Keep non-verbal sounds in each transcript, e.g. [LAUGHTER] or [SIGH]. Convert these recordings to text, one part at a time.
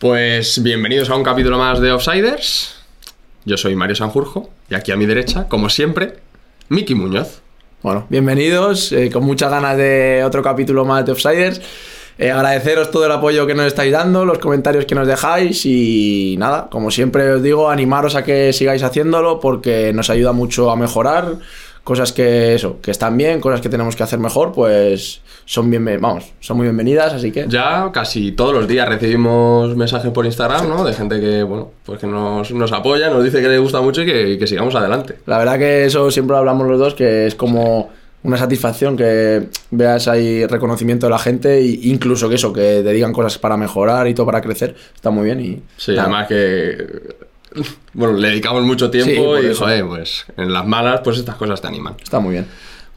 Pues bienvenidos a un capítulo más de Offsiders. Yo soy Mario Sanjurjo y aquí a mi derecha, como siempre, Miki Muñoz. Bueno, bienvenidos, eh, con muchas ganas de otro capítulo más de Offsiders. Eh, agradeceros todo el apoyo que nos estáis dando, los comentarios que nos dejáis y nada, como siempre os digo, animaros a que sigáis haciéndolo porque nos ayuda mucho a mejorar. Cosas que eso, que están bien, cosas que tenemos que hacer mejor, pues son bien, vamos, son muy bienvenidas, así que. Ya casi todos los días recibimos mensajes por Instagram, ¿no? De gente que, bueno, pues que nos, nos apoya, nos dice que le gusta mucho y que, que sigamos adelante. La verdad que eso siempre lo hablamos los dos, que es como una satisfacción que veas ahí reconocimiento de la gente e incluso que eso, que te digan cosas para mejorar y todo para crecer, está muy bien y... Sí, nada. además que... [LAUGHS] Bueno, le dedicamos mucho tiempo y, joder, pues en las malas, pues estas cosas te animan. Está muy bien.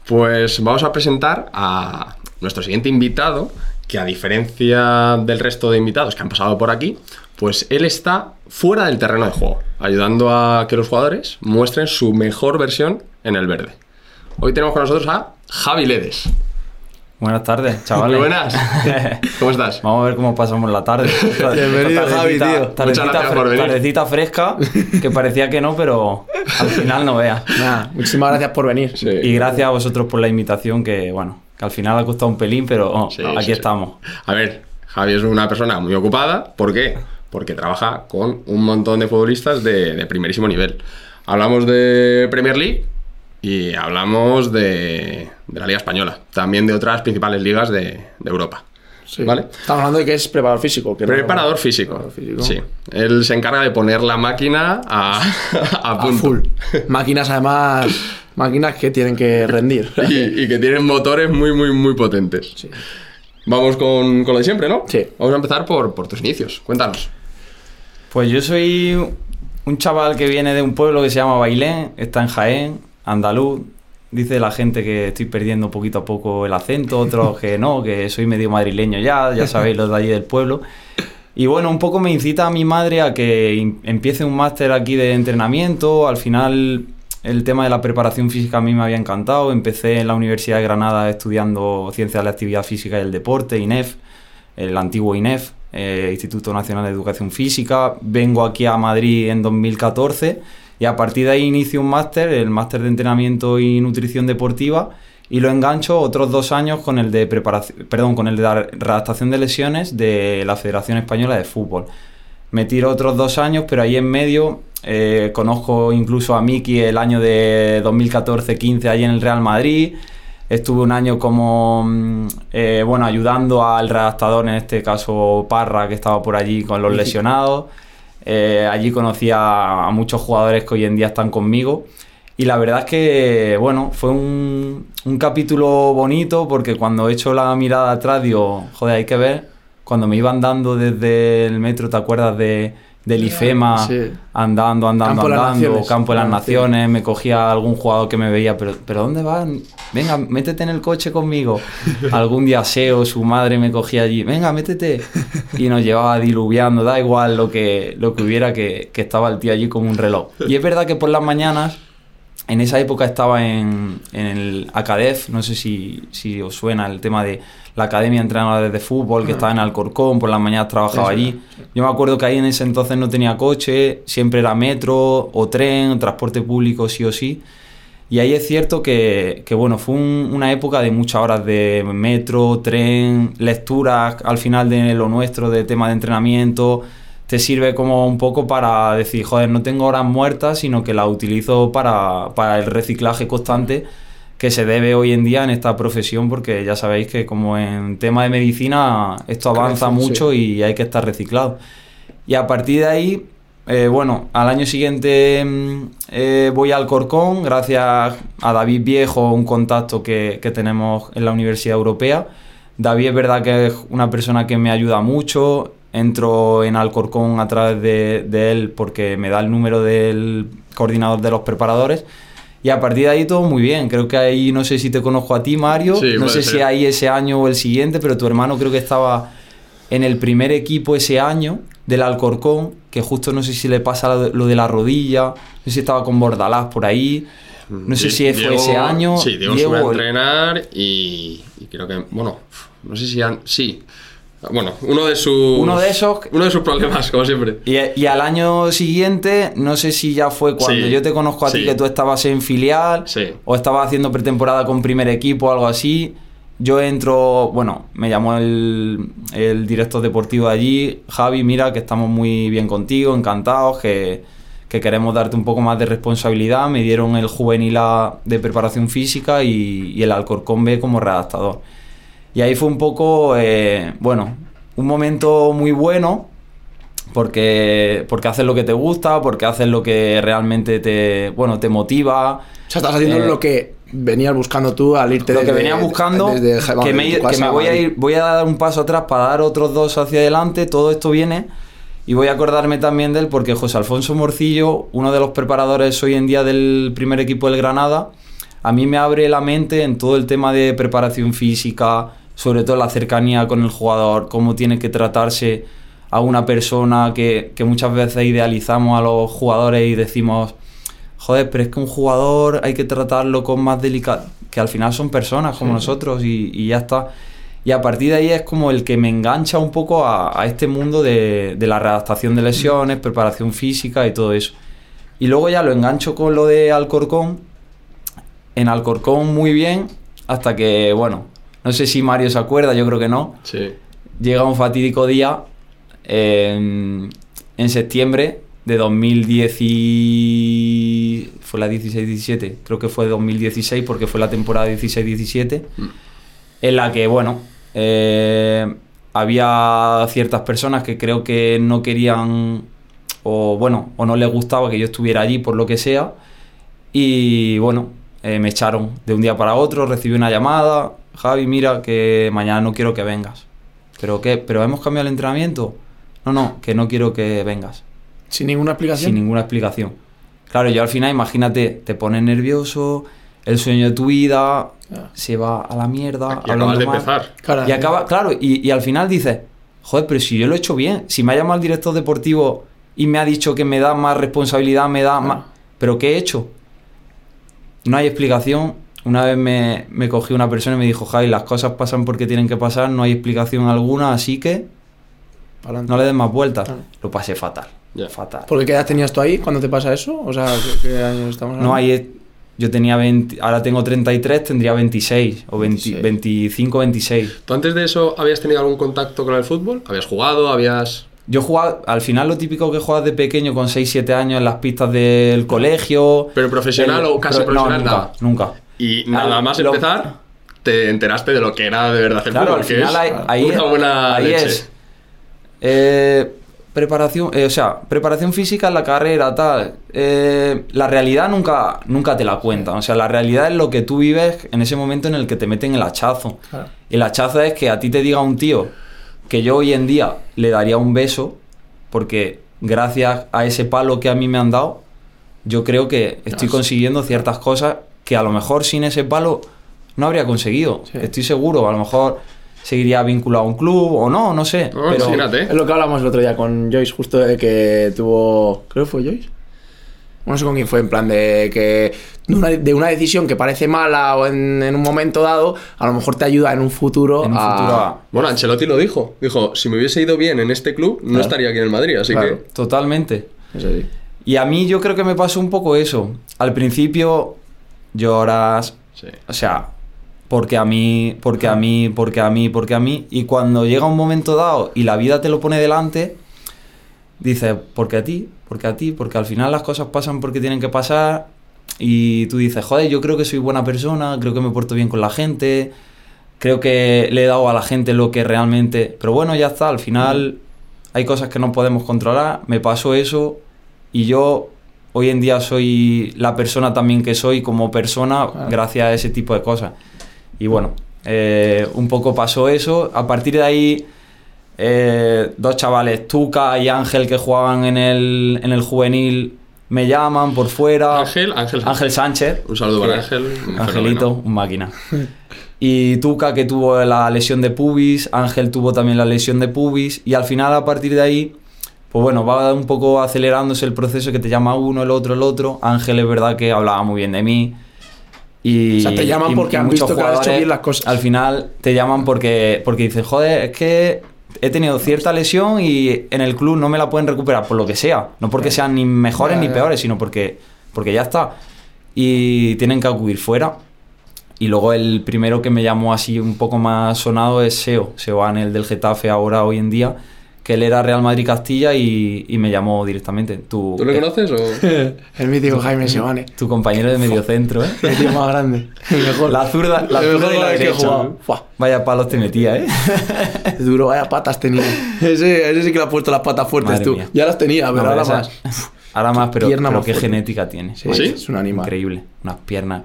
Pues vamos a presentar a nuestro siguiente invitado, que a diferencia del resto de invitados que han pasado por aquí, pues él está fuera del terreno de juego, ayudando a que los jugadores muestren su mejor versión en el verde. Hoy tenemos con nosotros a Javi Ledes. Buenas tardes, chavales. Muy buenas. [LAUGHS] ¿Cómo estás? Vamos a ver cómo pasamos la tarde. Bienvenido, Esta Javi, tío. tardecita- Tardecita, fre- por venir. tardecita fresca, que parecía que no, pero al final no veas. Nada, muchísimas gracias por venir. Sí. Y gracias a vosotros por la invitación, que bueno, que al final ha costado un pelín, pero oh, Sí, aquí sí. estamos. A ver, Javi es una persona muy ocupada. ¿Por qué? Porque trabaja con un montón de futbolistas de, de primerísimo nivel. Hablamos de Premier League y hablamos de, de la Liga Española. También de otras principales ligas de, de Europa. Sí. ¿Vale? Estamos hablando de que es preparador físico. que no- Preparador físico. Preparador físico. Sí. Él se encarga de poner la máquina a, [LAUGHS] a full. Máquinas además, máquinas que tienen que rendir. [LAUGHS] Y, y que tienen motores muy, muy, muy potentes. Sí. Vamos con, con lo de siempre, ¿no? Sí. Vamos a empezar por, por tus inicios. Cuéntanos. Pues yo soy un chaval que viene de un pueblo que se llama Bailén, está en Jaén, andaluz. Dice la gente que estoy perdiendo poquito a poco el acento, otros que no, que soy medio madrileño ya, ya sabéis los de allí del pueblo. Y bueno, un poco me incita a mi madre a que empiece un máster aquí de entrenamiento. Al final el tema de la preparación física a mí me había encantado. Empecé en la Universidad de Granada estudiando Ciencias de la Actividad Física y el Deporte, INEF, el antiguo INEF, eh, Instituto Nacional de Educación Física. Vengo aquí a Madrid en 2014 y a partir de ahí inicio un máster, el máster de entrenamiento y nutrición deportiva y lo engancho otros dos años con el de preparación, perdón, con el de la redactación de lesiones de la Federación Española de Fútbol. Me tiro otros dos años, pero ahí en medio eh, conozco incluso a Miki el año de 2014-15 allí en el Real Madrid. Estuve un año como, mm, eh, bueno, ayudando al redactador, en este caso Parra, que estaba por allí con los lesionados. Eh, allí conocí a, muchos jugadores que hoy en día están conmigo. Y la verdad es que, bueno, fue un, capítulo bonito porque cuando he hecho la mirada atrás digo, joder, hay que ver, cuando me iban dando desde el metro, ¿te acuerdas de, del IFEMA? Sí. Andando, andando, Campo andando, campo de las naciones, me cogía algún jugador que me veía, pero, pero ¿dónde van? Venga, métete en el coche conmigo. [LAUGHS] Algún día SEO, su madre me cogía allí, venga, métete. Y nos llevaba diluviando, da igual lo que, lo que hubiera, que, que estaba el tío allí como un reloj. Y es verdad que por las mañanas, en esa época estaba en, en el ACADEF, no sé si, si os suena el tema de la Academia de Entrenadores de Fútbol, que estaba en Alcorcón, por las mañanas trabajaba allí. Yo me acuerdo que ahí en ese entonces no tenía coche, siempre era metro o tren, o transporte público sí o sí. Y ahí es cierto que, que, bueno, fue un- una época de muchas horas de metro, tren, lecturas al final de lo nuestro, de tema de entrenamiento. Te sirve como un poco para decir, joder, no tengo horas muertas, sino que las utilizo para, para el reciclaje constante que se debe hoy en día en esta profesión, porque ya sabéis que como en tema de medicina esto avanza Crece, sí. mucho y hay que estar reciclado. Y a partir de ahí, eh, bueno, al año siguiente mm, eh, voy al Corcón, gracias a David Viejo, un contacto que, que tenemos en la Universidad Europea. David es verdad que es una persona que me ayuda mucho. Entro en Alcorcón a través de, de él porque me da el número del coordinador de los preparadores. Y a partir de ahí todo muy bien. Creo que ahí, no sé si te conozco a ti, Mario. Sí, no sé si ser. ahí ese año o el siguiente, pero tu hermano creo que estaba en el primer equipo ese año del Alcorcón, que justo no sé si le pasa lo de, la rodilla, no sé si estaba con Bordalás por ahí, no sé si fue Diego- ese año. Sí, Diego, Diego, sube a entrenar y, y creo que, bueno, no sé si han, sí. Bueno, uno de sus. Uno de esos- Uno de sus problemas, como siempre. Y, y al año siguiente, no sé si ya fue cuando Sí, yo te conozco a ti que tú estabas en filial Sí. o estabas haciendo pretemporada con primer equipo o algo así. Yo entro, bueno, me llamó el, el director deportivo de allí, Javi, mira que estamos muy bien contigo, encantados, que, que queremos darte un poco más de responsabilidad. Me dieron el juvenil A de preparación física y, y el Alcorcón B como redactador. Y ahí fue un poco, eh, bueno, un momento muy bueno porque, porque haces lo que te gusta, porque haces lo que realmente te, bueno, te motiva. O sea, estás haciendo Eh, lo que venías buscando tú al irte lo que venía buscando, desde- que, me, de que me voy a ir, voy a dar un paso atrás para dar otros dos hacia adelante, todo esto viene y voy a acordarme también de él porque José Alfonso Morcillo, uno de los preparadores hoy en día del primer equipo del Granada, a mí me abre la mente en todo el tema de preparación física, sobre todo la cercanía con el jugador, cómo tiene que tratarse a una persona que, que muchas veces idealizamos a los jugadores y decimos, joder, pero es que un jugador hay que tratarlo con más delicado, que al final son personas como nosotros y, y ya está. Y a partir de ahí es como el que me engancha un poco a, a este mundo de, de la redactación de lesiones, preparación física y todo eso. Y luego ya lo engancho con lo de Alcorcón. En Alcorcón muy bien, hasta que, bueno, no sé si Mario se acuerda, yo creo que no. Sí. Llega un fatídico día en, en septiembre de 2010 y... fue la 16-17, creo que fue 2016 porque fue la temporada 16-17, en la que, bueno, eh, había ciertas personas que creo que no querían o, bueno, o no les gustaba que yo estuviera allí por lo que sea y, bueno, eh, me echaron de un día para otro, recibí una llamada, Javi, mira que mañana no quiero que vengas. ¿Pero qué? ¿Pero hemos cambiado el entrenamiento? No, no, que no quiero que vengas. Sin ninguna explicación. Sin ninguna explicación. Claro, yo al final, imagínate, te pones nervioso, el sueño de tu vida Ya. se va a la mierda. Y acabas de mal. empezar. Claro, Y acaba, claro, y, y al final dices, joder, pero si yo lo he hecho bien, si me ha llamado el director deportivo y me ha dicho que me da más responsabilidad, me da más... ¿Pero qué he hecho? No hay explicación. Una vez me, me cogí una persona y me dijo, Javi, las cosas pasan porque tienen que pasar, no hay explicación alguna, así que Pa'lante. no le des más vueltas. Lo pasé fatal. Ya. Fatal. ¿Por qué edad tenías tú ahí cuando te pasa eso? O sea, ¿qué, qué años estamos hablando? No hay... Yo tenía 20, ahora tengo 33, tendría 26 o 20 26. 25, 26. ¿Tú antes de eso habías tenido algún contacto con el fútbol? ¿Habías jugado? ¿Habías.? Yo jugaba, al final lo típico que juegas de pequeño con 6, 7 años en las pistas del colegio. ¿Pero profesional El- o casi pro- profesional? No, nunca, Nada. nunca. Y nada más lo- empezar, te enteraste de lo que era de verdad el Claro, fútbol, al que final es ahí, una buena ahí leche. es eh, preparación, eh, o sea, preparación física en la carrera, tal. Eh, la realidad nunca, nunca te la cuentan. O sea, la realidad es lo que tú vives en ese momento en el que te meten el hachazo. Claro. El hachazo es que a ti te diga un tío que yo hoy en día le daría un beso, porque gracias a ese palo que a mí me han dado, yo creo que estoy consiguiendo ciertas cosas que a lo mejor sin ese palo no habría conseguido. Sí. Estoy seguro, a lo mejor seguiría vinculado a un club o no, no sé. No, pero imagínate. Es lo que hablamos el otro día con Joyce, justo de que tuvo. Creo que fue Joyce. No sé con quién fue, en plan de que de una, de una decisión que parece mala o en, en un momento dado, a lo mejor te ayuda en un futuro, en un a. futuro a- Bueno, Ancelotti lo dijo. Dijo, si me hubiese ido bien en este club, no estaría aquí en el Madrid. Así Claro. que. Totalmente. Y a mí yo creo que me pasó un poco eso. Al principio lloras, Sí. o sea, porque a mí, porque a mí, porque a mí, porque a mí. Y cuando llega un momento dado y la vida te lo pone delante, dices, porque a ti, porque a ti, porque al final las cosas pasan porque tienen que pasar. Y tú dices, joder, yo creo que soy buena persona, creo que me porto bien con la gente, creo que le he dado a la gente lo que realmente... Pero bueno, ya está, al final hay cosas que no podemos controlar, me pasó eso y yo hoy en día soy la persona también que soy como persona Claro. gracias a ese tipo de cosas. Y bueno, eh, un poco pasó eso. A partir de ahí, eh, dos chavales, Tuca y Ángel, que jugaban en el, en el juvenil, me llaman por fuera. Ángel, Ángel, Ángel Sánchez. Un saludo para Ángel. un Angelito, un máquina. Y Tuca que tuvo la lesión de pubis, Ángel tuvo también la lesión de pubis y al final a partir de ahí, pues bueno, va un poco acelerándose el proceso que te llama uno, el otro, el otro. Ángel es verdad que hablaba muy bien de mí. Y, O sea, te llaman y- porque y han visto que has hecho bien las cosas. Al final te llaman porque, porque dicen, joder, es que he tenido cierta lesión y en el club no me la pueden recuperar por lo que sea. No porque sean ni mejores Ya, ni ya. peores, sino porque, porque ya está. Y tienen que acudir fuera. Y luego el primero que me llamó así un poco más sonado es Seo, Seo Anel del Getafe ahora, hoy en día, que él era Real Madrid Castilla y, y me llamó directamente. Tu, ¿Tú le eh, conoces o...? [LAUGHS] El mítico Jaime [LAUGHS] Sebane. tu compañero de mediocentro, ¿eh? [LAUGHS] El tío más grande. El mejor. La zurda, la El zurda mejor y la derecha. Vaya palos te metía, ¿eh? Duro, vaya patas tenía. Ese, ese sí que le ha puesto las patas fuertes Madre tú. mía. Ya las tenía, pero No, ahora esa- más. Ahora más, pero, Pierna pero más qué genética tiene. Sí, ¿Sí? es un animal. Increíble. Unas piernas.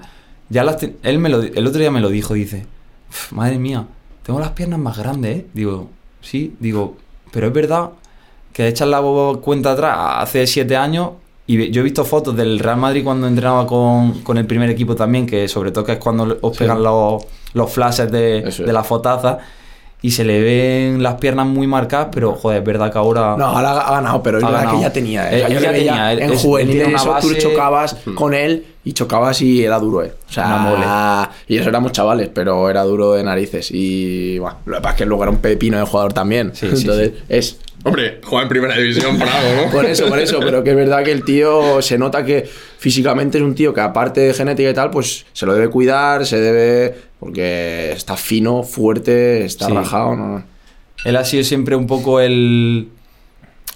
Ya las él me lo, el otro día me lo dijo, dice, "Uf, madre mía, tengo las piernas más grandes, ¿eh? Digo, sí, digo, pero es verdad que echas la cuenta atrás hace siete años y yo he visto fotos del Real Madrid cuando entrenaba con, con el primer equipo también, que sobre todo que es cuando os Sí. pegan los, los flashes de, de la fotaza y se le ven las piernas muy marcadas, pero joder, es verdad que ahora... No, ahora ha ganado, pero es Ha verdad ganado. que ya tenía. Él- O sea, él yo ya le veía tenía, él- en es- juvenil tiene eso, tú chocabas con él y chocabas y era duro, eh. O Una mole. sea, y eso éramos chavales, pero era duro de narices. Y bueno, lo que pasa es que luego era un pepino de jugador también. Sí, sí, Entonces, es Hombre, juega en primera división por algo, ¿no? [LAUGHS] Por eso, por eso, pero que es verdad que el tío se nota que físicamente es un tío que aparte de genética y tal, pues se lo debe cuidar, se debe... porque está fino, fuerte, está Sí. rajado, ¿no? Él ha sido siempre un poco el.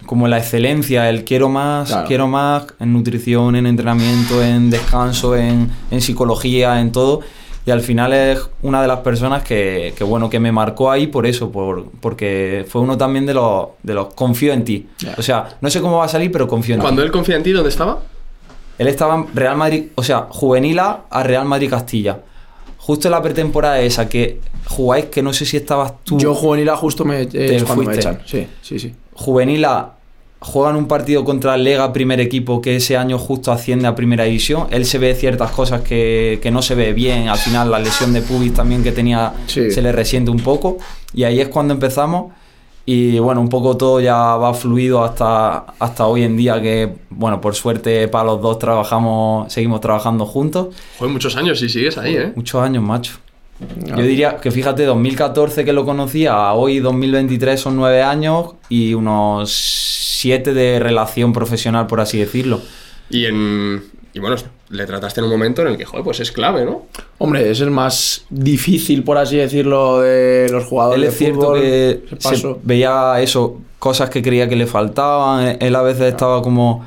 como la excelencia, el quiero más, Claro. quiero más en nutrición, en entrenamiento, en descanso, en, en psicología, en todo. Y al final es una de las personas que, que, bueno, que me marcó ahí por eso, por, porque fue uno también de los, de los confío en ti. O sea, no sé cómo va a salir, pero confío en Cuando ti. él confía en ti, ¿dónde estaba? Él estaba en Real Madrid, o sea, juvenil a Real Madrid Castilla. Justo en la pretemporada esa que jugáis, que no sé si estabas tú. Yo juvenil A justo me, es cuando me echan. Sí, sí, sí. Juvenil A juegan un partido contra el Lega primer equipo que ese año justo asciende a primera división. Él se ve ciertas cosas que, que no se ve bien. Al final la lesión de pubis también que tenía Sí. se le resiente un poco. Y ahí es cuando empezamos. Y bueno, un poco todo ya va fluido hasta, hasta hoy en día que, bueno, por suerte para los dos trabajamos, seguimos trabajando juntos. Joder, muchos años y sigues ahí, ¿eh? Muchos años, macho. Yo diría que fíjate, 2014 que lo conocía, a hoy 2023 son nueve años y unos siete de relación profesional, por así decirlo. Y en. Y bueno, le trataste en un momento en el que, joder, pues es clave, ¿no? Hombre, es el más difícil, por así decirlo, de los jugadores Él de es cierto fútbol, que se veía eso, cosas que creía que le faltaban. Él a veces estaba como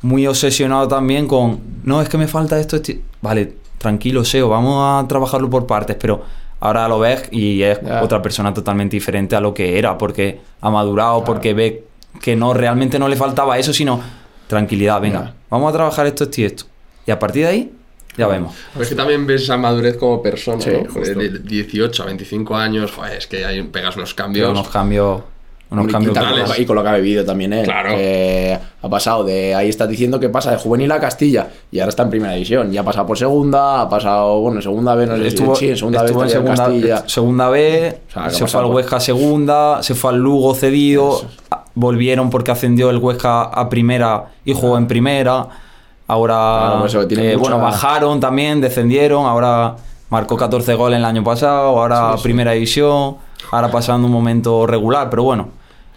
muy obsesionado también con, no, es que me falta esto. esto". Vale, tranquilo, Seo, vamos a trabajarlo por partes, pero ahora lo ves y es otra persona totalmente diferente a lo que era, porque ha madurado, porque ve que no realmente no le faltaba eso, sino tranquilidad, venga, vamos a trabajar esto, esto y esto. Y a partir de ahí, ya vemos. Es que también ves esa madurez como persona, Sí, ¿no? justo. De 18 a 25 años, joder, es que ahí pegas unos cambios. Unos cambios, unos Hombre, cambios y, tal, y con lo que ha vivido también él. Claro. que ha pasado de. Ahí estás diciendo que pasa de juvenil a Castilla y ahora está en primera división. Ya ha pasado por segunda, ha pasado. Bueno, en segunda B, no sé si- estuvo, sí, en segunda estuvo B en segunda, Castilla. segunda B, O sea, se fue al por- Huesca a segunda, se fue al Lugo cedido, volvieron porque ascendió el Huesca a primera y jugó en primera. Ahora, Claro, por eso tiene eh, bueno, bajaron también, descendieron, ahora marcó 14 goles el año pasado, ahora Sí, sí. primera división, ahora pasando un momento regular, pero bueno.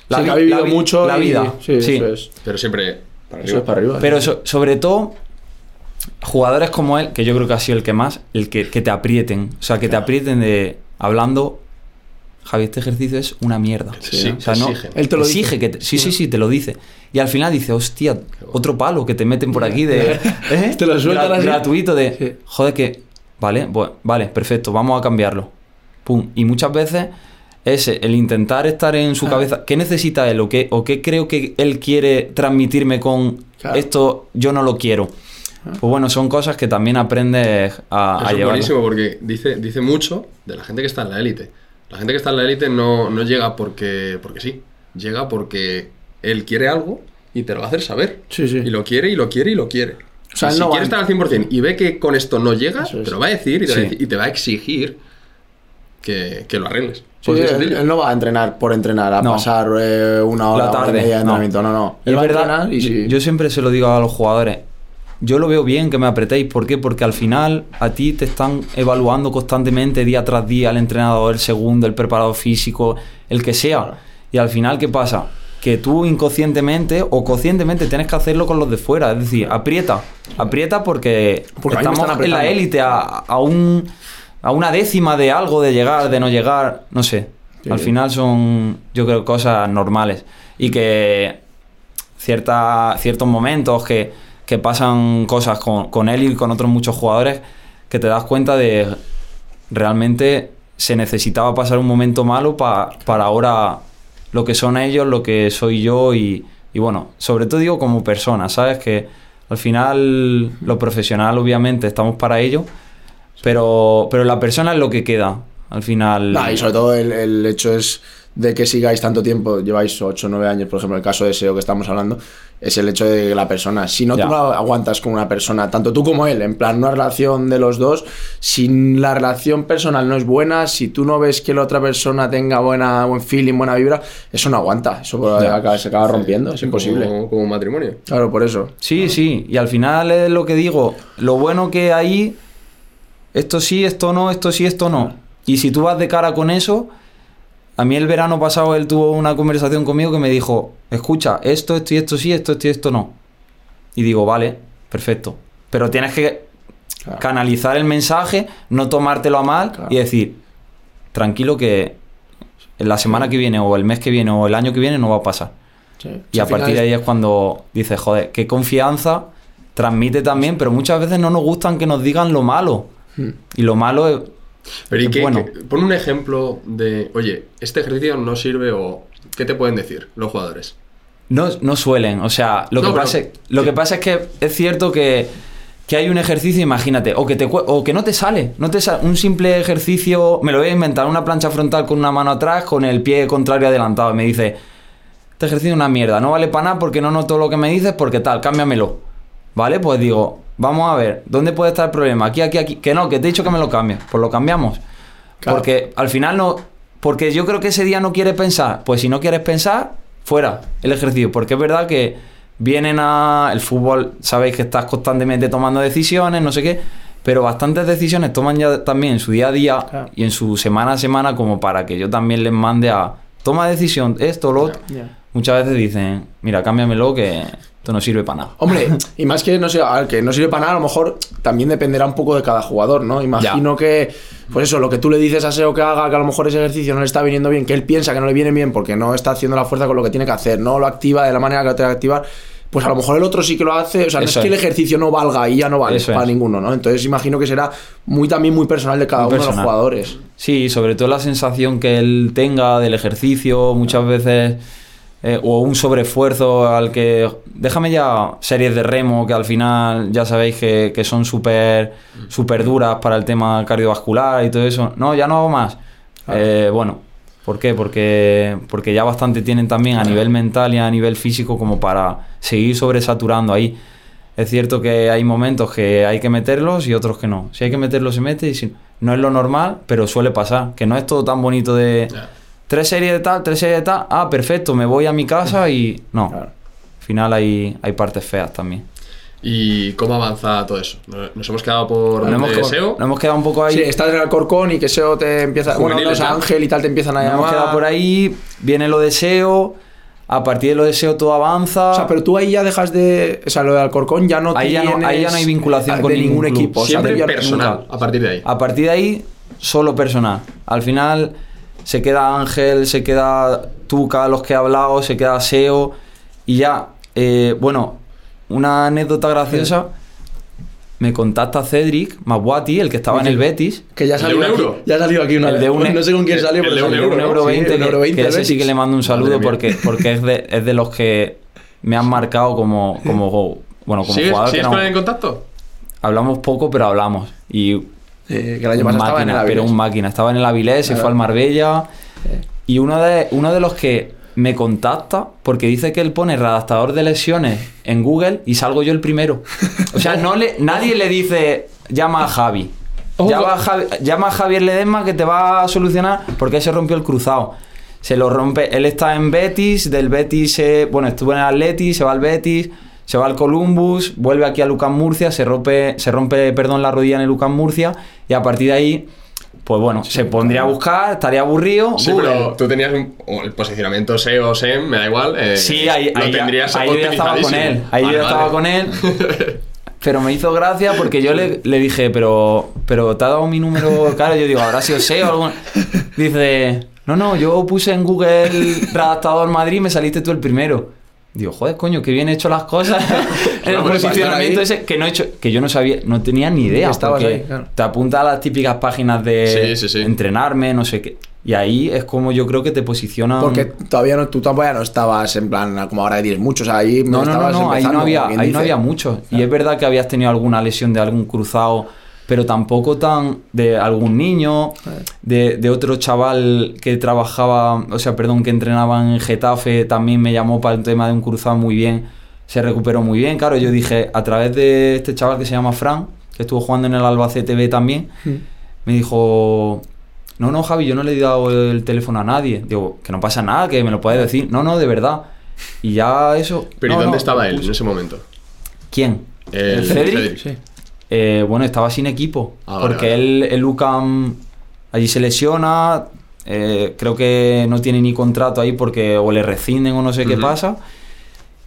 Sí, que vi- ha vivido vi- mucho. La y- vida, Sí, sí. Eso es. Pero siempre para Eso arriba. es para arriba. Pero so- sobre todo, jugadores como él, que yo creo que ha sido el que más, el que, que te aprieten. O sea, que te aprieten de. Hablando. Javi, este ejercicio es una mierda. Sí, o sea, te no. exigen. Él te lo exige dice. que te- sí, sí, sí, te lo dice. Y al final dice, hostia, otro palo que te meten por aquí de. [LAUGHS] ¿eh? Te lo sueltan Gra-. Gratuito de. Sí. Joder, que. Vale, bu- vale, perfecto, vamos a cambiarlo. Pum. Y muchas veces ese, el intentar estar en Ah. su cabeza, ¿qué necesita él o qué, o qué creo que él quiere transmitirme con Claro. esto? Yo no lo quiero. Pues bueno, son cosas que también aprendes a, a Eso es llevar. buenísimo porque dice, dice mucho de la gente que está en la élite. La gente que está en la élite no, no llega porque, porque sí. Llega porque él quiere algo y te lo va a hacer saber. Sí, sí. Y lo quiere, y lo quiere, y lo quiere. O sea, si no va- quiere estar al 100% y ve que con esto no llegas, Eso es. te lo va a decir y te, va a Sí. decir- y te va a exigir que, que lo arregles. Sí, Pues él, no va a entrenar por entrenar, a No. pasar eh, una hora la tarde. media de no. entrenamiento. No, no. Él a verdad, entrenar y yo, si- yo siempre se lo digo a los jugadores. Yo lo veo bien que me apretéis. ¿Por qué? Porque al final a ti te están evaluando constantemente día tras día el entrenador, el segundo, el preparador físico, el que sea. Y al final, ¿qué pasa? Que tú inconscientemente o conscientemente tienes que hacerlo con los de fuera. Es decir, aprieta. Aprieta porque, estamos en la élite a, a un, a una décima de algo, de llegar, de no llegar. No sé. Sí. Al final son, yo creo, cosas normales. Y que cierta, ciertos momentos que, que pasan cosas con, con él y con otros muchos jugadores que te das cuenta de realmente se necesitaba pasar un momento malo pa- para ahora lo que son ellos, lo que soy yo y, y bueno, sobre todo digo como persona, ¿sabes? Que al final lo profesional obviamente estamos para ello, pero, pero la persona es lo que queda. Al final... Nah, y sobre todo el, el hecho es de que sigáis tanto tiempo, lleváis 8 o 9 años, por ejemplo, el caso de SEO que estamos hablando, es el hecho de que la persona, si no Ya. tú no aguantas con una persona, tanto tú como él, en plan una relación de los dos, si la relación personal no es buena, si tú no ves que la otra persona tenga buena, buen feeling, buena vibra, eso no aguanta, eso acaba- se acaba rompiendo, es imposible. Como, como un matrimonio. Claro, por eso. Sí, sí, y al final es lo que digo, lo bueno que ahí, esto sí, esto no, esto sí, esto no. Y si tú vas de cara con eso, a mí el verano pasado él tuvo una conversación conmigo que me dijo, escucha, esto, esto y esto sí, esto, esto y esto no. Y digo, vale, perfecto. Pero tienes que Claro. canalizar el mensaje, no tomártelo a mal Claro. y decir, tranquilo que en la semana que viene o el mes que viene o el año que viene no va a pasar. Sí. Y a partir de ahí es cuando dices, joder, qué confianza transmite también, pero muchas veces no nos gustan que nos digan lo malo. Y lo malo es... Pero ¿y qué, Bueno. pon un ejemplo de, oye, este ejercicio no sirve o ¿qué te pueden decir los jugadores? No, no suelen, o sea, lo, No, que, pero- pasa, es- que pasa es que es cierto que, que hay un ejercicio, imagínate, o que, te, o que no te sale, no te sa- un simple ejercicio, me lo voy a inventar, una plancha frontal con una mano atrás, con el pie contrario adelantado, y me dice, este ejercicio es una mierda, no vale para nada porque no noto lo que me dices, porque tal, cámbiamelo. ¿Vale? Pues digo, vamos a ver, ¿dónde puede estar el problema? Aquí, aquí, aquí. Que no, que te he dicho que me lo cambies. Pues lo cambiamos. Claro. Porque al final no. Porque yo creo que ese día no quieres pensar. Pues si no quieres pensar, fuera el ejercicio. Porque es verdad que vienen a. El fútbol, sabéis que estás constantemente tomando decisiones, no sé qué. Pero bastantes decisiones toman ya también en su día a día Claro. y en su semana a semana, como para que yo también les mande a. Toma decisión, esto, lo otro. Muchas veces dicen, mira, cámbiamelo que esto no sirve para nada. Hombre, [LAUGHS] y más que no, al que no sirve para nada, a lo mejor también dependerá un poco de cada jugador, ¿no? Imagino que, pues eso, lo que tú le dices a Seo que haga, que a lo mejor ese ejercicio no le está viniendo bien, que él piensa que no le viene bien porque no está haciendo la fuerza con lo que tiene que hacer, no lo activa de la manera que lo tiene que activar. Pues a lo mejor el otro sí que lo hace, o sea, no Eso es que el ejercicio no valga y ya no vale Eso para es. ninguno, ¿no? Entonces imagino que será muy también muy personal de cada Muy uno de los jugadores. Sí, sobre todo la sensación que él tenga del ejercicio, muchas veces, eh, o un sobreesfuerzo al que. Déjame ya series de remo que al final ya sabéis que, que son súper súper duras para el tema cardiovascular y todo eso. No, ya no hago más. Eh, bueno, ¿por qué? Porque, porque ya bastante tienen también a nivel mental y a nivel físico como para seguir sobresaturando ahí. Es cierto que hay momentos que hay que meterlos y otros que no. Si hay que meterlos se mete y si no es lo normal, pero suele pasar. Que no es todo tan bonito de. Tres series de tal, tres series de tal. Ah, perfecto, me voy a mi casa y no. Claro. Al final hay, hay partes feas también. ¿Y cómo avanza todo eso? Nos hemos quedado por Nos hemos, quedado- SEO. nos hemos quedado un poco ahí. Sí, estás en el Alcorcón y que Seo te empieza. Bueno, Juveniles, no, o sea, ya. Ángel y tal te empiezan a Nos llamar. hemos quedado por ahí, viene lo de SEO. A partir de lo de SEO todo avanza. O sea, pero tú ahí ya dejas de. O sea, lo de Alcorcón ya no Ahí ya no- ahí ya no hay vinculación de con ningún ningún club. equipo. O sea, Siempre personal, nunca. a partir de ahí. A partir de ahí, solo personal. Al final se queda Ángel, se queda Tuca, los que he hablado, se queda SEO. Y ya, eh, bueno, una anécdota graciosa. Me contacta Cedric Maguati, el que estaba en el Betis. Que ya ¿El de salió un aquí, euro? ya ha salido aquí una El de un- no sé con quién salió, el pero de un salió. euro, Un euro Sí, 20, un que, euro 20 que del ese sí que le mando un saludo porque, porque es, de, es de los que me han marcado como, como, bueno, como ¿Sigues, jugador. que sigues no- con él en contacto? hablamos poco, pero hablamos. Y Eh, que el año un pasado estaba en el máquina, pero Avilés. un máquina. Estaba en el Avilés, se fue al Marbella. Y uno de, uno de los que me contacta, porque dice que él pone redactador de lesiones en Google y salgo yo el primero. O sea, no le, nadie le dice llama a Javi. Llama a, Javi- llama a Javier Ledesma que te va a solucionar porque se rompió el cruzado. Se lo rompe. Él está en Betis, del Betis, se- bueno, estuvo en el Atleti, se va al Betis, se va al Columbus, vuelve aquí a Lucan Murcia, se rompe, se rompe perdón, la rodilla en el Lucan Murcia y a partir de ahí, pues bueno, se pondría a buscar, estaría aburrido. Sí, Google. pero tú tenías un- el posicionamiento SEO o SEM, me da igual. eh, Sí, ahí, lo ahí, tendrías ahí yo ya estaba con él. Ahí yo ya estaba vale. con él. [LAUGHS] Pero me hizo gracia porque yo le, le dije, pero, pero te ha dado mi número. Claro, yo digo, habrá sido SEO o algo. Dice, no, no, yo puse en Google redactador Madrid y me saliste tú el primero. Digo, joder, coño, que bien he hecho las cosas [LAUGHS] en el posicionamiento ese que no he hecho, que yo no sabía, no tenía ni idea. Estabas ahí, claro. te apunta a las típicas páginas de Sí, sí, sí. entrenarme, no sé qué. Y ahí es como yo creo que te posicionan. Porque todavía no, tú todavía no estabas en plan, como ahora dices muchos, ahí No, no, no, estabas no, ahí no había, ahí no había mucho. Y es verdad que habías tenido alguna lesión de algún cruzado, pero tampoco tan de algún niño, de, de otro chaval que trabajaba, o sea, perdón, que entrenaba en Getafe, también me llamó para el tema de un cruzado muy bien, se recuperó muy bien. Claro, yo dije, a través de este chaval que se llama Fran, que estuvo jugando en el Albacete B también, me dijo, no, no, Javi, yo no le he dado el teléfono a nadie. Digo, que no pasa nada, que me lo puedes decir. No, no, de verdad. Y ya eso... Pero no, ¿y dónde no, estaba él en ese momento? ¿Quién? El Cedric? Cedric. Sí. Eh, bueno, estaba sin equipo. Ah, porque vale. él, el UCAM, allí se lesiona. eh, creo que no tiene ni contrato ahí porque o le rescinden o no sé qué pasa.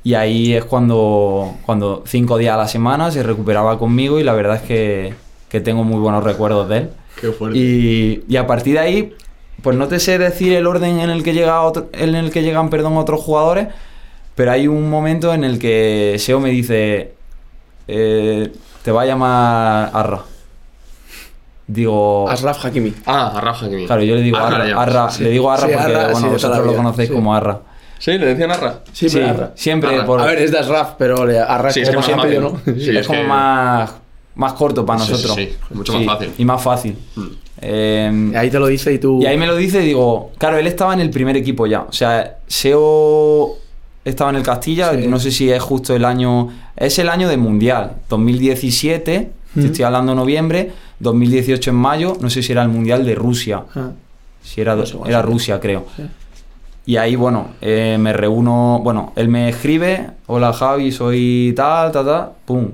Y ahí es cuando, cuando cinco días a la semana se recuperaba conmigo y la verdad es que, que tengo muy buenos recuerdos de él. Qué fuerte. Y, y a partir de ahí, pues no te sé decir el orden en el que, llega otro- en el que llegan perdón, otros jugadores, pero hay un momento en el que Seo me dice, eh, te va a llamar Arra. Digo, Asraf Hakimi. Ah, a Rafa Hakimi. claro, yo le digo Ah, Arra, le llamas. Arra, Sí. le digo Arra Sí, porque Arra, bueno, sí, vosotros lo conocéis sí. como Arra. Sí, le decían Arra. Sí, Sí, pero Arra. siempre Arra. por- A ver, es de Asraf, pero le- Arra Sí, es como más siempre yo. ¿no? Sí, es es como que- más, más corto para Sí, sí, nosotros. sí, mucho más fácil. Y más fácil. Mm. Eh, Ahí te lo dice y tú... Y ahí me lo dice y digo, claro, él estaba en el primer equipo ya. O sea, SEO estaba en el Castilla, Sí. no sé si es justo el año. Es el año de Mundial, 2017, te estoy hablando noviembre, 2018 en mayo, no sé si era el Mundial de Rusia. Ah, Si era, era. Rusia, creo. sí. Y ahí, bueno, eh, me reúno. Bueno, él me escribe: Hola Javi, soy tal, tal, tal. Pum.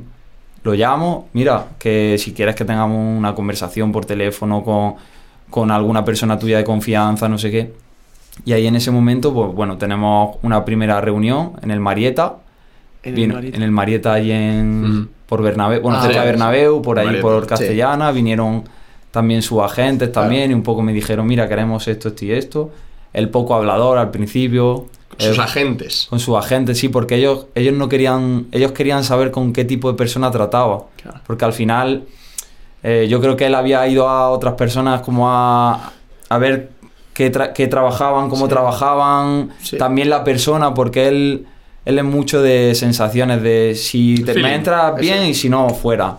Lo llamo. Mira, que si quieres que tengamos una conversación por teléfono con, con alguna persona tuya de confianza, no sé qué. Y ahí en ese momento, pues bueno, tenemos una primera reunión en el Marieta. En el Vino- Marieta. en el Marieta ahí en, por Bernabéu, bueno, Ah, cerca de. Bernabéu, por ahí Marieta, por sí. Castellana, vinieron también sus agentes Claro. también y un poco me dijeron, mira, queremos esto, esto y esto. El poco hablador al principio. Sus eh, agentes. con sus agentes, sí, porque ellos, ellos no querían, ellos querían saber con qué tipo de persona trataba. Claro. Porque al final, eh, yo creo que él había ido a otras personas como a, a ver qué, tra- qué trabajaban, cómo Sí. trabajaban, Sí. también la persona, porque él, él es mucho de sensaciones, de si te, me entras bien eso. y si no, fuera.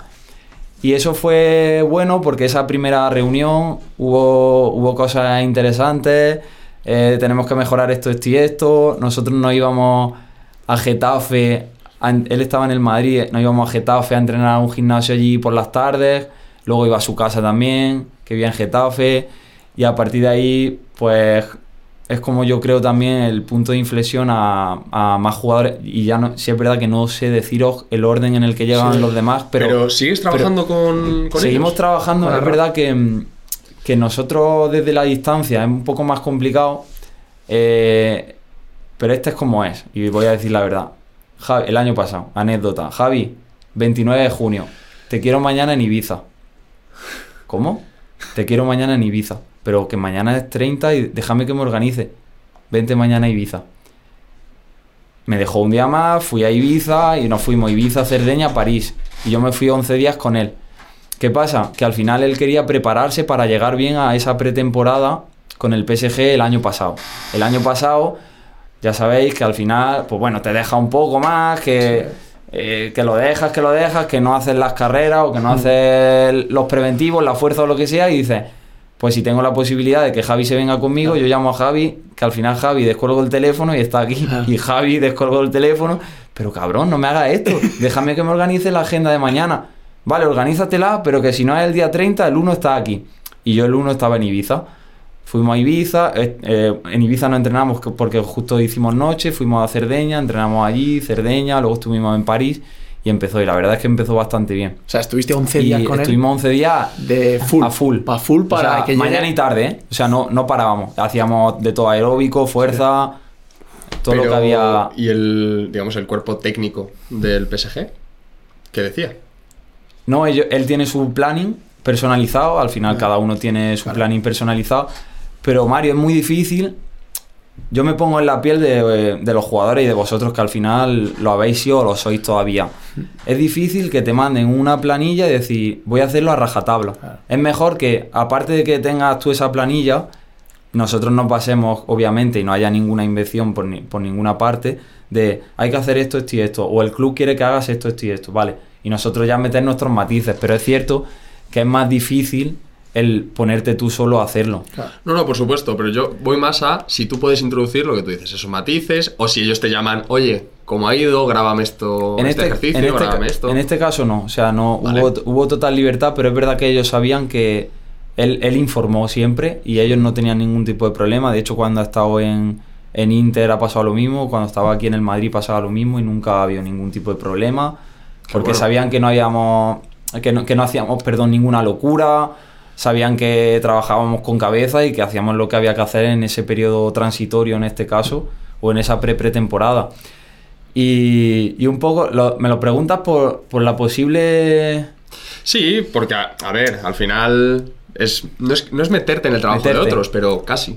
Y eso fue bueno porque esa primera reunión hubo, hubo cosas interesantes, eh, tenemos que mejorar esto, esto y esto. Nosotros nos íbamos a Getafe, a- él estaba en el Madrid, nos íbamos a Getafe a entrenar a un gimnasio allí por las tardes, luego iba a su casa también, que vivía en Getafe, y a partir de ahí, pues es como yo creo también el punto de inflexión a, a más jugadores, y ya no, sí es verdad que no sé deciros el orden en el que llegan Sí. los demás, Pero, pero, sigues trabajando con, con seguimos ellos? trabajando, es verdad que, que nosotros desde la distancia es un poco más complicado, eh, pero este es como es, y voy a decir la verdad. Javi- el año pasado, anécdota, Javi, 29 de junio, te quiero mañana en Ibiza. ¿Cómo? Te quiero mañana en Ibiza, pero que mañana es 30 y déjame que me organice. Vente mañana a Ibiza. Me dejó un día más, fui a Ibiza y nos fuimos a Ibiza, Cerdeña, París. Y yo me fui 11 días con él. ¿Qué pasa? Que al final él quería prepararse para llegar bien a esa pretemporada con el PSG el año pasado. El año pasado, ya sabéis que al final, pues bueno, te deja un poco más, que, eh, que lo dejas, que lo dejas, que no haces las carreras o que no haces los preventivos, la fuerza o lo que sea, y dices, pues si tengo la posibilidad de que Javi se venga conmigo, yo llamo a Javi, que al final Javi descolgó el teléfono y está aquí, y Javi descolgó el teléfono, pero cabrón, no me hagas esto, déjame que me organice la agenda de mañana. Vale, organízatela, pero que si no es el día 30, el 1 está aquí. Y yo el 1 estaba en Ibiza. Fuimos a Ibiza, eh, eh, en Ibiza no entrenamos que- porque justo hicimos noche, fuimos a Cerdeña, entrenamos allí, Cerdeña, luego estuvimos en París y empezó. Y la verdad es que empezó bastante bien. O sea, estuviste 11 Y días con él. estuvimos 11 días De full. a full. Pa' full para O sea, que llegue- mañana y tarde, ¿eh? O sea, no, no parábamos. Hacíamos de todo aeróbico, fuerza, todo lo que había. ¿Y el, digamos, el cuerpo técnico del PSG? ¿Qué decía? No, él tiene su planning personalizado, al final cada uno tiene su planning personalizado, pero Mario es muy difícil. Yo me pongo en la piel de, de los jugadores y de vosotros que al final lo habéis sido o lo sois todavía. Es difícil que te manden una planilla y decir, voy a hacerlo a rajatabla. Claro. Es mejor que, aparte de que tengas tú esa planilla, nosotros nos pasemos, obviamente, y no haya ninguna invención por, ni- por ninguna parte, de hay que hacer esto, esto y esto, o el club quiere que hagas esto, esto y esto, ¿vale? Y nosotros ya meter nuestros matices, pero es cierto que es más difícil el ponerte tú solo a hacerlo. Claro. No, no, por supuesto, pero yo voy más a si tú puedes introducir lo que tú dices, esos matices, o si ellos te llaman, oye, como ha ido, grábame esto, este, ejercicio, en este grábame esto. en este caso no, o sea, no Vale. hubo, hubo total libertad, pero es verdad que ellos sabían que él, él informó siempre y ellos no tenían ningún tipo de problema. De hecho, cuando ha estado en, en Inter ha pasado lo mismo, cuando estaba aquí en el Madrid pasaba lo mismo y nunca ha habido ningún tipo de problema, porque bueno. sabían que no habíamos, que no, que no hacíamos, perdón, ninguna locura. Sabían que trabajábamos con cabeza y que hacíamos lo que había que hacer en ese periodo transitorio, en este caso, o en esa pre-pretemporada. Y, y un poco, lo- me lo preguntas por, por la posible... Sí, porque, a, a ver, al final es, no, es, no es meterte en el trabajo de otros, pero casi.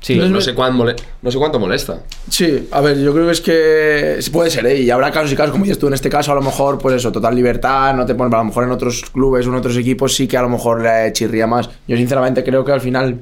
Sí, no, no sé cuán mole- no sé cuánto molesta. Sí, a ver, yo creo que es que puede ser, ¿eh? Y habrá casos y casos, como dices tú, en este caso a lo mejor, pues eso, total libertad, no te pones, a lo mejor en otros clubes o en otros equipos sí que a lo mejor le chirría más. Yo sinceramente creo que al final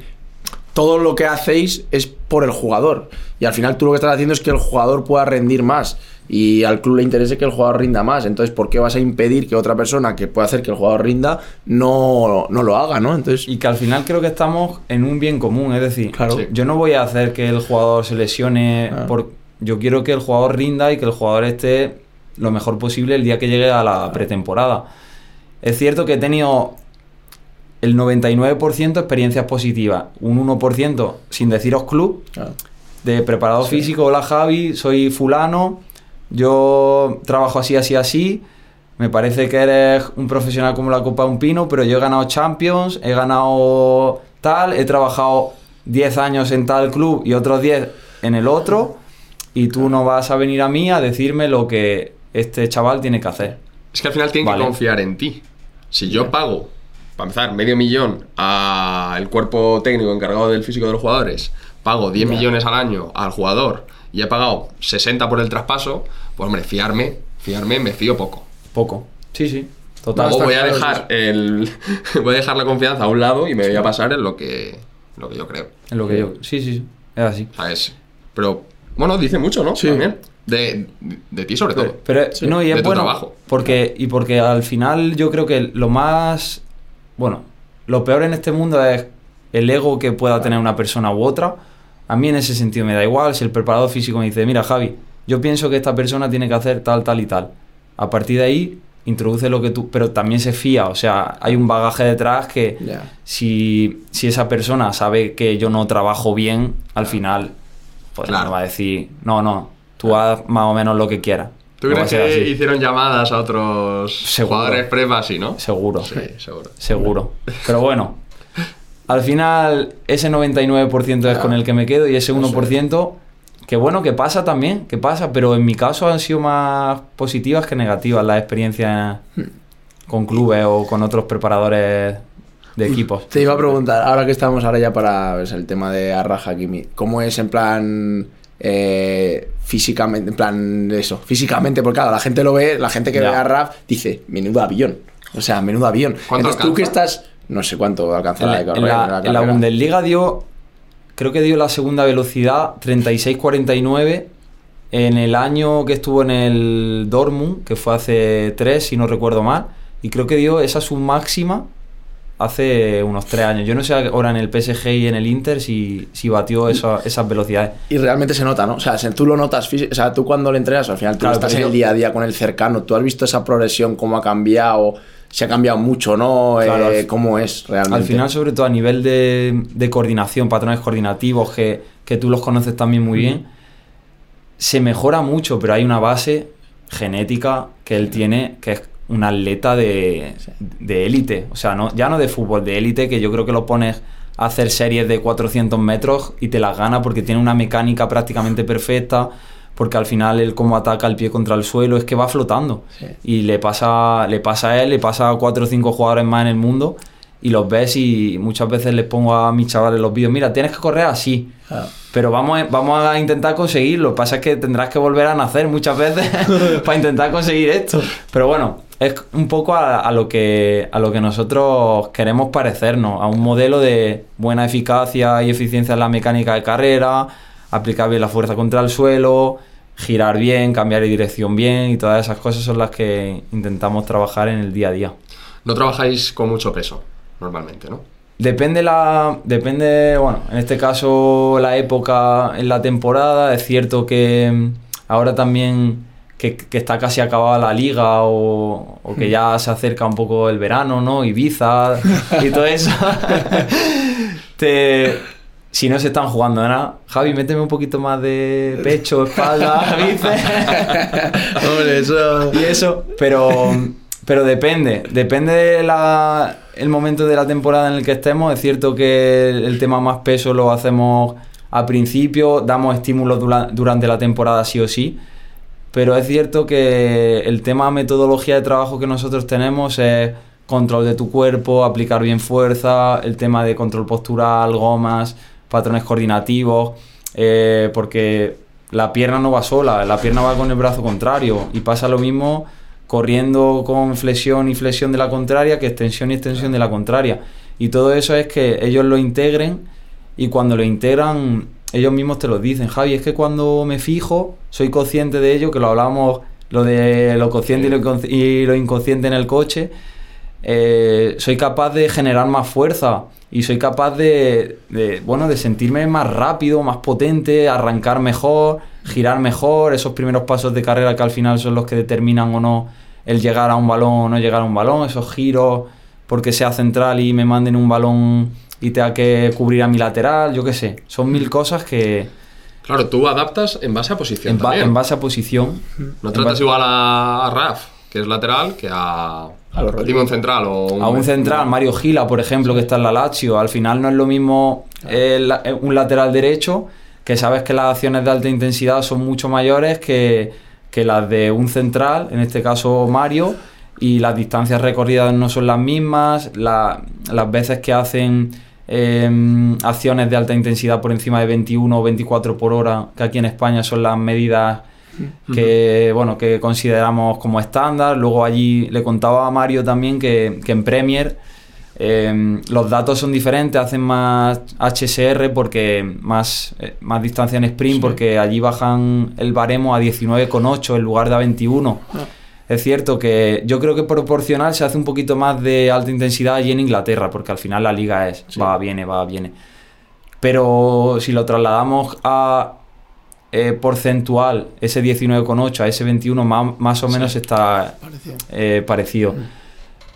todo lo que hacéis es por el jugador. Y al final tú lo que estás haciendo es que el jugador pueda rendir más. Y al club le interese que el jugador rinda más. Entonces, ¿por qué vas a impedir que otra persona que pueda hacer que el jugador rinda no, no lo haga, ¿no? Entonces, Y que al final creo que estamos en un bien común, es decir, Claro. Sí. yo no voy a hacer que el jugador se lesione, Ah. por, yo quiero que el jugador rinda y que el jugador esté lo mejor posible el día que llegue a la pretemporada. Es cierto que he tenido el 99% experiencias positivas, un 1% sin deciros club, de preparado Sí. físico, hola Javi, soy fulano, yo trabajo así, así, así, me parece que eres un profesional como la Copa de un Pino, pero yo he ganado Champions, he ganado tal, he trabajado 10 años en tal club y otros 10 en el otro, y tú no vas a venir a mí a decirme lo que este chaval tiene que hacer. Es que al final tienen Vale. que confiar en ti. Si yo pago, para empezar, medio millón al cuerpo técnico encargado del físico de los jugadores, pago 10 Ya. millones al año al jugador y he pagado 60 por el traspaso, pues hombre, fiarme, fiarme, me fío poco. Poco. Sí, sí. Total. Voy a claro, dejar el [LAUGHS] voy a dejar la confianza a un lado y me voy a pasar en lo que lo que yo creo. Es lo que yo. Sí, sí, sí. Es así. ¿Sabes? Pero bueno, dice mucho, ¿no? Sí. También. De, de ti sobre todo. Pero Sí, no, y de es tu bueno. trabajo. Porque, y porque al final yo creo que lo más. Bueno, lo peor en este mundo es el ego que pueda tener una persona u otra. A mí en ese sentido me da igual si el preparador físico me dice, mira Javi, yo pienso que esta persona tiene que hacer tal, tal y tal. A partir de ahí, introduce lo que tú. Pero también se fía, o sea, hay un bagaje detrás que si, si esa persona sabe que yo no trabajo bien, al final, pues Claro. me va a decir, no, no, tú haz más o menos lo que quieras. ¿Tú No crees que así. hicieron llamadas a otros Seguro. jugadores prepa así, no? Seguro. Sí, seguro. Seguro. Pero bueno, al final ese 99% es con el que me quedo y ese 1% que bueno, que pasa también, que pasa, pero en mi caso han sido más positivas que negativas las experiencias con clubes o con otros preparadores de equipos. Te iba a preguntar, ahora que estamos ahora ya para pues, el tema de Arraja Kimi, ¿cómo es en plan eh, físicamente, en plan eso, físicamente? Porque claro, la gente lo ve, la gente que Ya. ve a Raf dice, menudo avión, o sea, menudo avión. ¿Cuánto Entonces tú que alcanza? estás, no sé cuánto alcanza En en la- en la. Bundesliga dio, creo que dio la segunda velocidad 36-49 en el año que estuvo en el Dortmund, que fue hace tres, si no recuerdo mal, y creo que dio esa su máxima hace unos tres años. Yo no sé ahora en el PSG y en el Inter si, si batió esa- esas velocidades. Y realmente se nota, ¿no? O sea, se- tú lo notas, o sea, tú cuando le entrenas, al final tú Claro, estás en el día a día con el cercano, tú has visto esa progresión, cómo ha cambiado, si ha cambiado mucho o no, Claro, eh, al- cómo es realmente. Al final, sobre todo a nivel de, de coordinación, patrones coordinativos, que, que tú los conoces también muy bien, se mejora mucho, pero hay una base genética que él tiene, que es un atleta de de élite. O sea, no, ya no de fútbol, de élite, que yo creo que lo pones a hacer series de 400 metros y te las gana porque tiene una mecánica prácticamente perfecta, porque al final él como ataca el pie contra el suelo es que va flotando. Sí. Y le pasa, le pasa a él, le pasa a cuatro o cinco jugadores más en el mundo y los ves y muchas veces les pongo a mis chavales los vídeos, mira, tienes que correr así. Claro. Pero vamos a, vamos a intentar conseguirlo. Lo que pasa es que tendrás que volver a nacer muchas veces [LAUGHS] [LAUGHS] para intentar conseguir esto. Pero bueno, es un poco a, a lo que, a lo que nosotros queremos parecernos, a un modelo de buena eficacia y eficiencia en la mecánica de carrera, aplicar bien la fuerza contra el suelo, girar bien, cambiar de dirección bien y todas esas cosas son las que intentamos trabajar en el día a día. No trabajáis con mucho peso, normalmente, ¿no? Depende la. Depende, bueno, en este caso la época en la temporada. Es cierto que mm, ahora también que, que está casi acabada la liga o, o que ya se acerca un poco el verano, ¿no? Ibiza y todo eso. [LAUGHS] [LAUGHS] Te, si no se están jugando nada, Javi, méteme un poquito más de pecho, espalda, [LAUGHS] bíceps. Hombre, eso... y eso, pero, pero depende, depende de la, el momento de la temporada en el que estemos. Es cierto que el, el tema más peso lo hacemos a principio, damos estímulos dura- durante la temporada sí o sí, pero es cierto que el tema metodología de trabajo que nosotros tenemos es control de tu cuerpo, aplicar bien fuerza, el tema de control postural, gomas, patrones coordinativos, eh, porque la pierna no va sola, la pierna va con el brazo contrario y pasa lo mismo corriendo con flexión y flexión de la contraria que extensión y extensión de la contraria. Y todo eso es que ellos lo integren y cuando lo integran ellos mismos te lo dicen. Javi, es que cuando me fijo soy consciente de ello, que lo hablamos, lo de lo consciente y lo, y lo inconsciente en el coche, eh, soy capaz de generar más fuerza y soy capaz de, de, bueno, de sentirme más rápido, más potente, arrancar mejor, girar mejor, esos primeros pasos de carrera que al final son los que determinan o no el llegar a un balón o no llegar a un balón, esos giros porque sea central y me manden un balón y tenga que cubrir a mi lateral, yo qué sé, son mil cosas que Claro, tú adaptas en base a posición en, ba- también. en base a posición no tratas base- igual a, a Raf, que es lateral, que a... A los un central o un... A un central, Mario Gila, por ejemplo, que está en la Lazio, al final no es lo mismo el- eh, un lateral derecho, que sabes que las acciones de alta intensidad son mucho mayores que, que las de un central, en este caso Mario, y las distancias recorridas no son las mismas, la- las veces que hacen eh, acciones de alta intensidad por encima de 21 o 24 por hora, que aquí en España son las medidas que bueno que consideramos como estándar. Luego allí le contaba a Mario también que, que en Premier eh, los datos son diferentes, hacen más HSR porque más, eh, más distancia en sprint, porque allí bajan el baremo a 19,8 en lugar de a 21. Es cierto que yo creo que proporcional se hace un poquito más de alta intensidad allí en Inglaterra, porque al final la liga es va, viene, va, viene. Pero si lo trasladamos a eh, porcentual, ese 19,8 a ese 21, más, más o menos está Parecido. eh, parecido.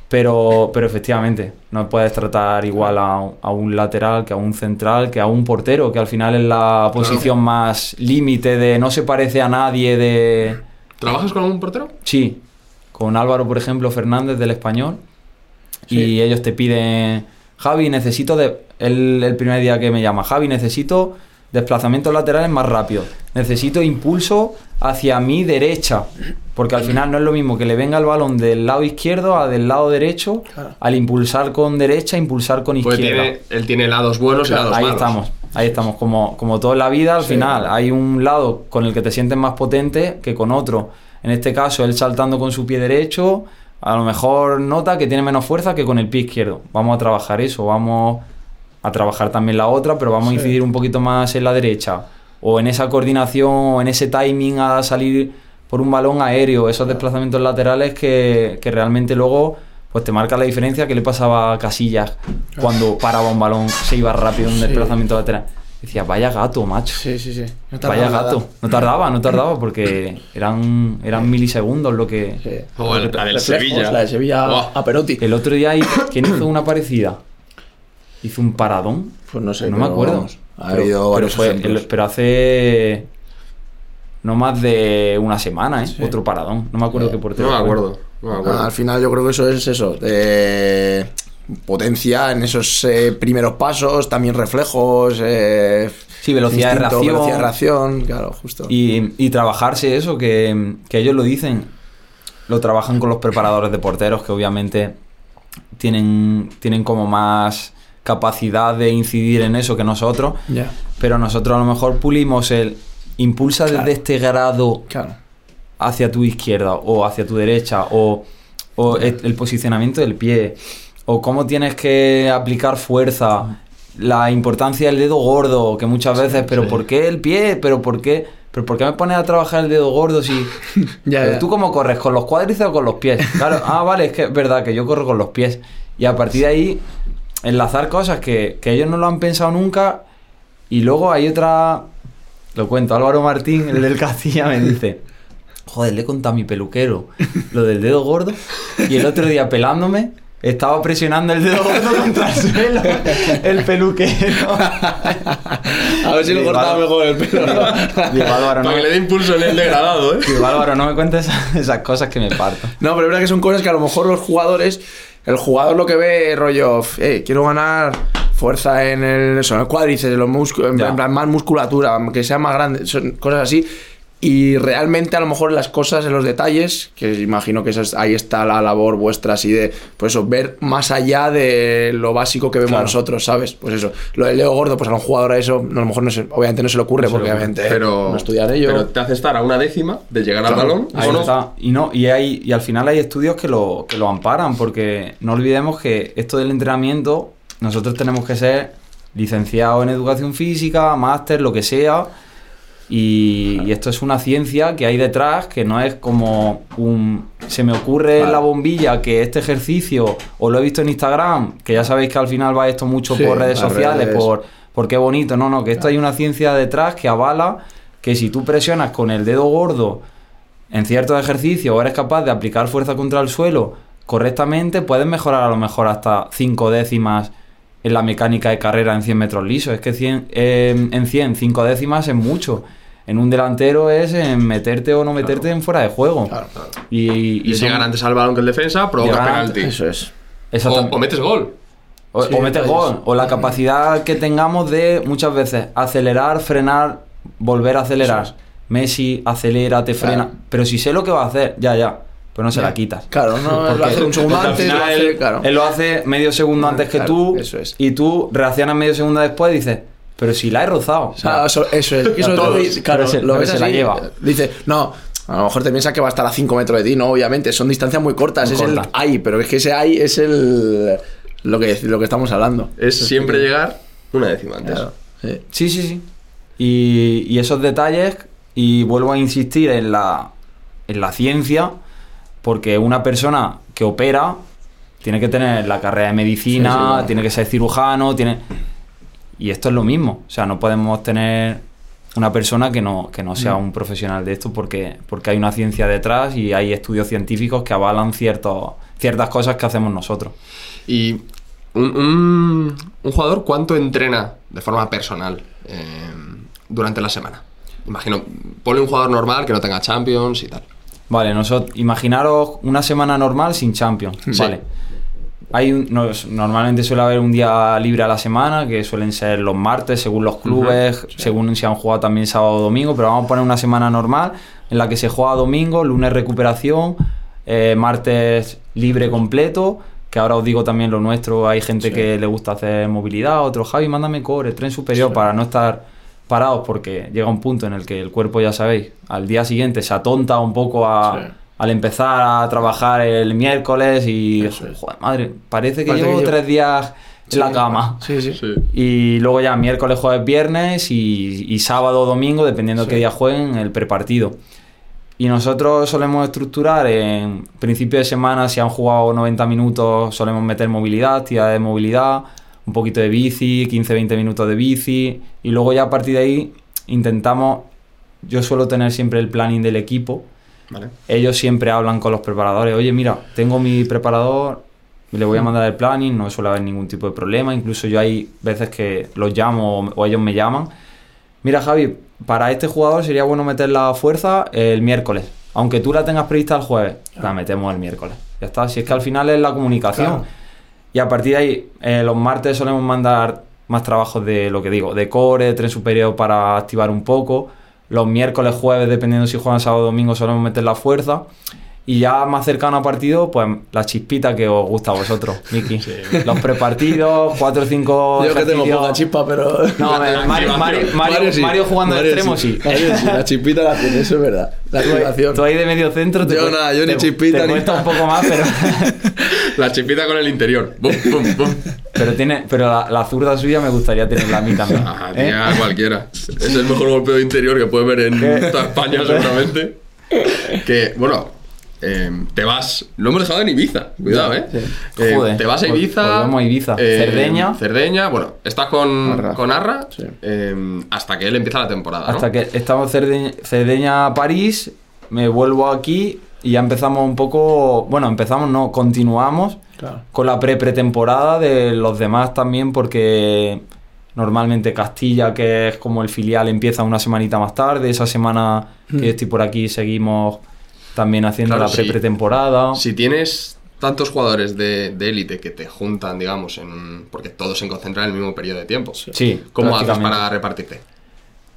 Pero, pero efectivamente, no puedes tratar igual a, un- a un lateral que a un central, que a un portero, que al final es la posición más límite de no se parece a nadie de... ¿Trabajas con algún portero? Sí, con Álvaro, por ejemplo, Fernández del español. Y ellos te piden, Javi, necesito de... El, el primer día que me llama, Javi, necesito desplazamientos laterales más rápidos. Necesito impulso hacia mi derecha. Porque al final no es lo mismo que le venga el balón del lado izquierdo a del lado derecho. Claro. Al impulsar con derecha, impulsar con Pues izquierda. tiene, él tiene lados buenos y lados Ahí malos. estamos, ahí estamos. Como, como todo en la vida, al Sí. final hay un lado con el que te sientes más potente que con otro. En este caso, él saltando con su pie derecho, a lo mejor nota que tiene menos fuerza que con el pie izquierdo. Vamos a trabajar eso, vamos a trabajar también la otra, pero vamos a Sí. incidir un poquito más en la derecha. O en esa coordinación, o en ese timing a salir por un balón aéreo, esos desplazamientos laterales que, que realmente luego pues te marca la diferencia que le pasaba a Casillas cuando paraba un balón, se iba rápido en un Sí. desplazamiento lateral. Decía, vaya gato, macho. Sí, sí, sí. No Vaya nada. gato. No tardaba, no tardaba porque [LAUGHS] eran, eran milisegundos lo que... Sí. O el- la del Sevilla. La de Sevilla a Perotti. El otro día, [COUGHS] ¿quién hizo una parecida? Hizo un paradón. Pues no sé. no me acuerdo. vamos, ha Pero- habido pero varios fue- ejemplos. el- pero hace no más de una semana, ¿eh? Sí. Otro paradón. No me acuerdo qué portero. No me acuerdo. No me acuerdo. Ah, al final yo creo que eso es eso. potencia en esos eh, primeros pasos, también reflejos. eh, Sí, velocidad de reacción. Velocidad de reacción, claro, justo. Y, y trabajarse eso, que, que ellos lo dicen. Lo trabajan con los preparadores de porteros, que obviamente tienen, tienen como más capacidad de incidir en eso que nosotros. Pero nosotros a lo mejor pulimos el impulsa Claro. desde este grado claro. hacia tu izquierda o hacia tu derecha o, o el, el posicionamiento del pie o cómo tienes que aplicar fuerza, la importancia del dedo gordo, que muchas veces, pero ¿por qué el pie? ¿Pero por qué? ¿Pero por qué me pones a trabajar el dedo gordo si... [LAUGHS] Ya. ¿Tú cómo corres? ¿Con los cuádriceps o con los pies? Claro, [LAUGHS] ah, vale, es que es verdad que yo corro con los pies. Y a partir de ahí, enlazar cosas que, que ellos no lo han pensado nunca. Y luego hay otra. Lo cuento, Álvaro Martín, el del Castilla, me dice: Joder, le he contado a mi peluquero lo del dedo gordo. Y el otro día pelándome. Estaba presionando el dedo gordo contra el suelo. El peluquero. A ver si lo cortaba mejor el pelo. ¿no? Digo, Álvaro, no Para que me, le dé impulso en el degradado, ¿eh? digo, Álvaro, no me cuentes esas, esas cosas que me parto. No, pero es verdad que son cosas que a lo mejor los jugadores, el jugador lo que ve, rollo, eh, quiero ganar fuerza en el, eso, en el cuádriceps, en los músculos, en plan, más musculatura, que sea más grande, son cosas así. Y realmente a lo mejor las cosas en los detalles, que imagino que eso es- ahí está la labor vuestra así de, pues eso, ver más allá de lo básico que vemos Claro. nosotros, ¿sabes? Pues eso, lo del dedo gordo, pues a un jugador a eso a lo mejor no se, obviamente no se le ocurre, No porque obviamente Pero, no estudian ello. pero te hace estar a una décima de llegar al Claro. balón. Ahí ¿o no? está. Y no, y hay, y al final hay estudios que lo, que lo amparan, porque no olvidemos que esto del entrenamiento, nosotros tenemos que ser licenciados en educación física, máster, lo que sea. Y, y esto es una ciencia que hay detrás, que no es como un... Se me ocurre en la bombilla que este ejercicio, o lo he visto en Instagram, que ya sabéis que al final va esto mucho Sí, por redes sociales, redes. por, por qué bonito. No, no, que esto hay una ciencia detrás que avala que si tú presionas con el dedo gordo en ciertos ejercicios o eres capaz de aplicar fuerza contra el suelo correctamente, puedes mejorar a lo mejor hasta 5 décimas en la mecánica de carrera en 100 metros lisos. Es que 100, eh, en 100, 5 décimas es mucho. En un delantero es en meterte o no meterte en fuera de juego. Claro, claro. Y, y Y son- antes al balón que el defensa, provoca Llegar penalti. Eso es. O, metes gol. O, Sí, o metes gol. O la capacidad que tengamos de muchas veces acelerar, frenar, volver a acelerar. Messi acelera, te frena. Claro. Pero si sé lo que va a hacer, ya, ya. Pues no se la quitas. Claro, no lo Porque- hace un segundo antes, lo final hace, él, claro. él lo hace medio segundo antes que Claro, tú. eso es. Y tú reaccionas medio segundo después y dices, pero si la he rozado. O sea, Ah, eso, eso es. [LAUGHS] Todo, todos. claro, Pero se- lo pero ves se la así, lleva. Dice, no, a lo mejor te piensas que va a estar a 5 metros de ti, no, obviamente. Son distancias muy cortas. Muy es corta. el ahí, pero es que ese ahí es el. Lo que, lo que estamos hablando. Es Eso siempre que- llegar una décima antes. Claro, sí. Sí, sí, sí. Y, y esos detalles, y vuelvo a insistir en la, en la ciencia, porque una persona que opera tiene que tener la carrera de medicina, Sí, sí, claro. tiene que ser cirujano, tiene... Y esto es lo mismo. O sea, no podemos tener una persona que no, que no sea un profesional de esto porque, porque hay una ciencia detrás y hay estudios científicos que avalan ciertos, ciertas cosas que hacemos nosotros. Y un, un- un jugador, ¿cuánto entrena de forma personal eh, durante la semana? Imagino, ponle un jugador normal que no tenga Champions y tal. Vale, nosotros, imaginaros una semana normal sin Champions. Sí. Vale. Hay un- nos- normalmente suele haber un día libre a la semana, que suelen ser los martes, según los clubes, según si han jugado también sábado o domingo, pero vamos a poner una semana normal en la que se juega domingo, lunes recuperación, eh, martes libre completo, que ahora os digo también lo nuestro, hay gente Sí. que le gusta hacer movilidad, otro Javi, mándame core, tren superior para no estar parados porque llega un punto en el que el cuerpo, ya sabéis, al día siguiente se atonta un poco a, Sí. al empezar a trabajar el miércoles y, Eso es. joder, madre, parece que Parece llevo que tres días en la cama. Sí, sí. Sí. Y luego ya miércoles, jueves, viernes y, y sábado o domingo, dependiendo Sí. qué día jueguen, el prepartido. Y nosotros solemos estructurar en principio de semana, si han jugado 90 minutos, solemos meter movilidad, actividad de movilidad, un poquito de bici, 15-20 minutos de bici, y luego ya a partir de ahí intentamos, yo suelo tener siempre el planning del equipo, Vale. ellos siempre hablan con los preparadores, oye mira, tengo mi preparador, le voy a mandar el planning, no suele haber ningún tipo de problema, incluso yo hay veces que los llamo o- ellos me llaman, mira Javi, para este jugador sería bueno meter la fuerza el miércoles, aunque tú la tengas prevista el jueves, la metemos el miércoles, ya está, si es que al final es la comunicación. Claro. Y a partir de ahí, eh, los martes solemos mandar más trabajos de lo que digo, de core, de tren superior para activar un poco. Los miércoles, jueves, dependiendo si juegan sábado o domingo, solemos meter la fuerza. Y ya más cercano a partido, pues la chispita que os gusta a vosotros, Miki. Los prepartidos, cuatro o cinco. Yo que tengo ejercicios. poca chispa, pero. No, La- la Mario, Mario, activación. Mario- Mario jugando de Mario extremo, sí. Mario sí, La chispita la tiene, eso es verdad. La activación. Tú ahí de medio centro te Yo cuesta- nada, yo ni te- chispita te ni cuesta un poco más, pero. [LAUGHS] La chipita con el interior. Bum, bum, bum. Pero tiene, pero la, la zurda suya me gustaría tenerla a mí también. Ah, ¿eh? tía, cualquiera. Es el mejor golpeo de interior que puedes ver en toda España, seguramente. [LAUGHS] Que, bueno, eh, te vas. Lo hemos dejado en Ibiza, cuidado, ¿eh? Eh, Joder, te vas a Ibiza. vamos a Ibiza. eh, Cerdeña. Cerdeña, bueno, estás con Arra. con Arra Sí. eh, hasta que él empieza la temporada. ¿no? Hasta que estamos Cerdeña, Cerdeña París, me vuelvo aquí y ya empezamos un poco. Bueno, empezamos, no, continuamos Claro. con la pre-pretemporada de los demás también, porque normalmente Castilla, que es como el filial, empieza una semanita más tarde. Esa semana que yo estoy por aquí seguimos también haciendo Claro, la sí. pre-pretemporada. Si tienes tantos jugadores de élite que te juntan, digamos, en un- porque todos se concentran en el mismo periodo de tiempo. Sí, ¿Cómo haces para repartirte?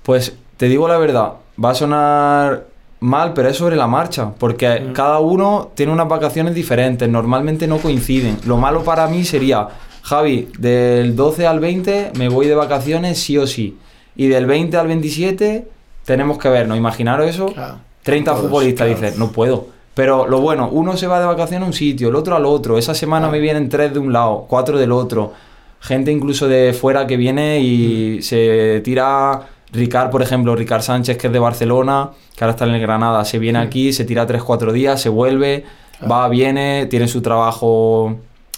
Pues te digo la verdad, va a sonar mal, pero es sobre la marcha, porque cada uno tiene unas vacaciones diferentes, normalmente no coinciden. Lo malo para mí sería, Javi, del 12 al 20 me voy de vacaciones sí o sí, y del 20 al 27 tenemos que vernos, imaginaros eso, Claro. 30 Todos, futbolistas, claro. dices, no puedo. Pero lo bueno, uno se va de vacaciones a un sitio, el otro al otro. Esa semana me vienen tres de un lado, cuatro del otro. Gente incluso de fuera que viene y se tira. Ricard, por ejemplo, Ricard Sánchez, que es de Barcelona, que ahora está en el Granada, se viene aquí, se tira 3-4 días, se vuelve, va, viene, tiene su trabajo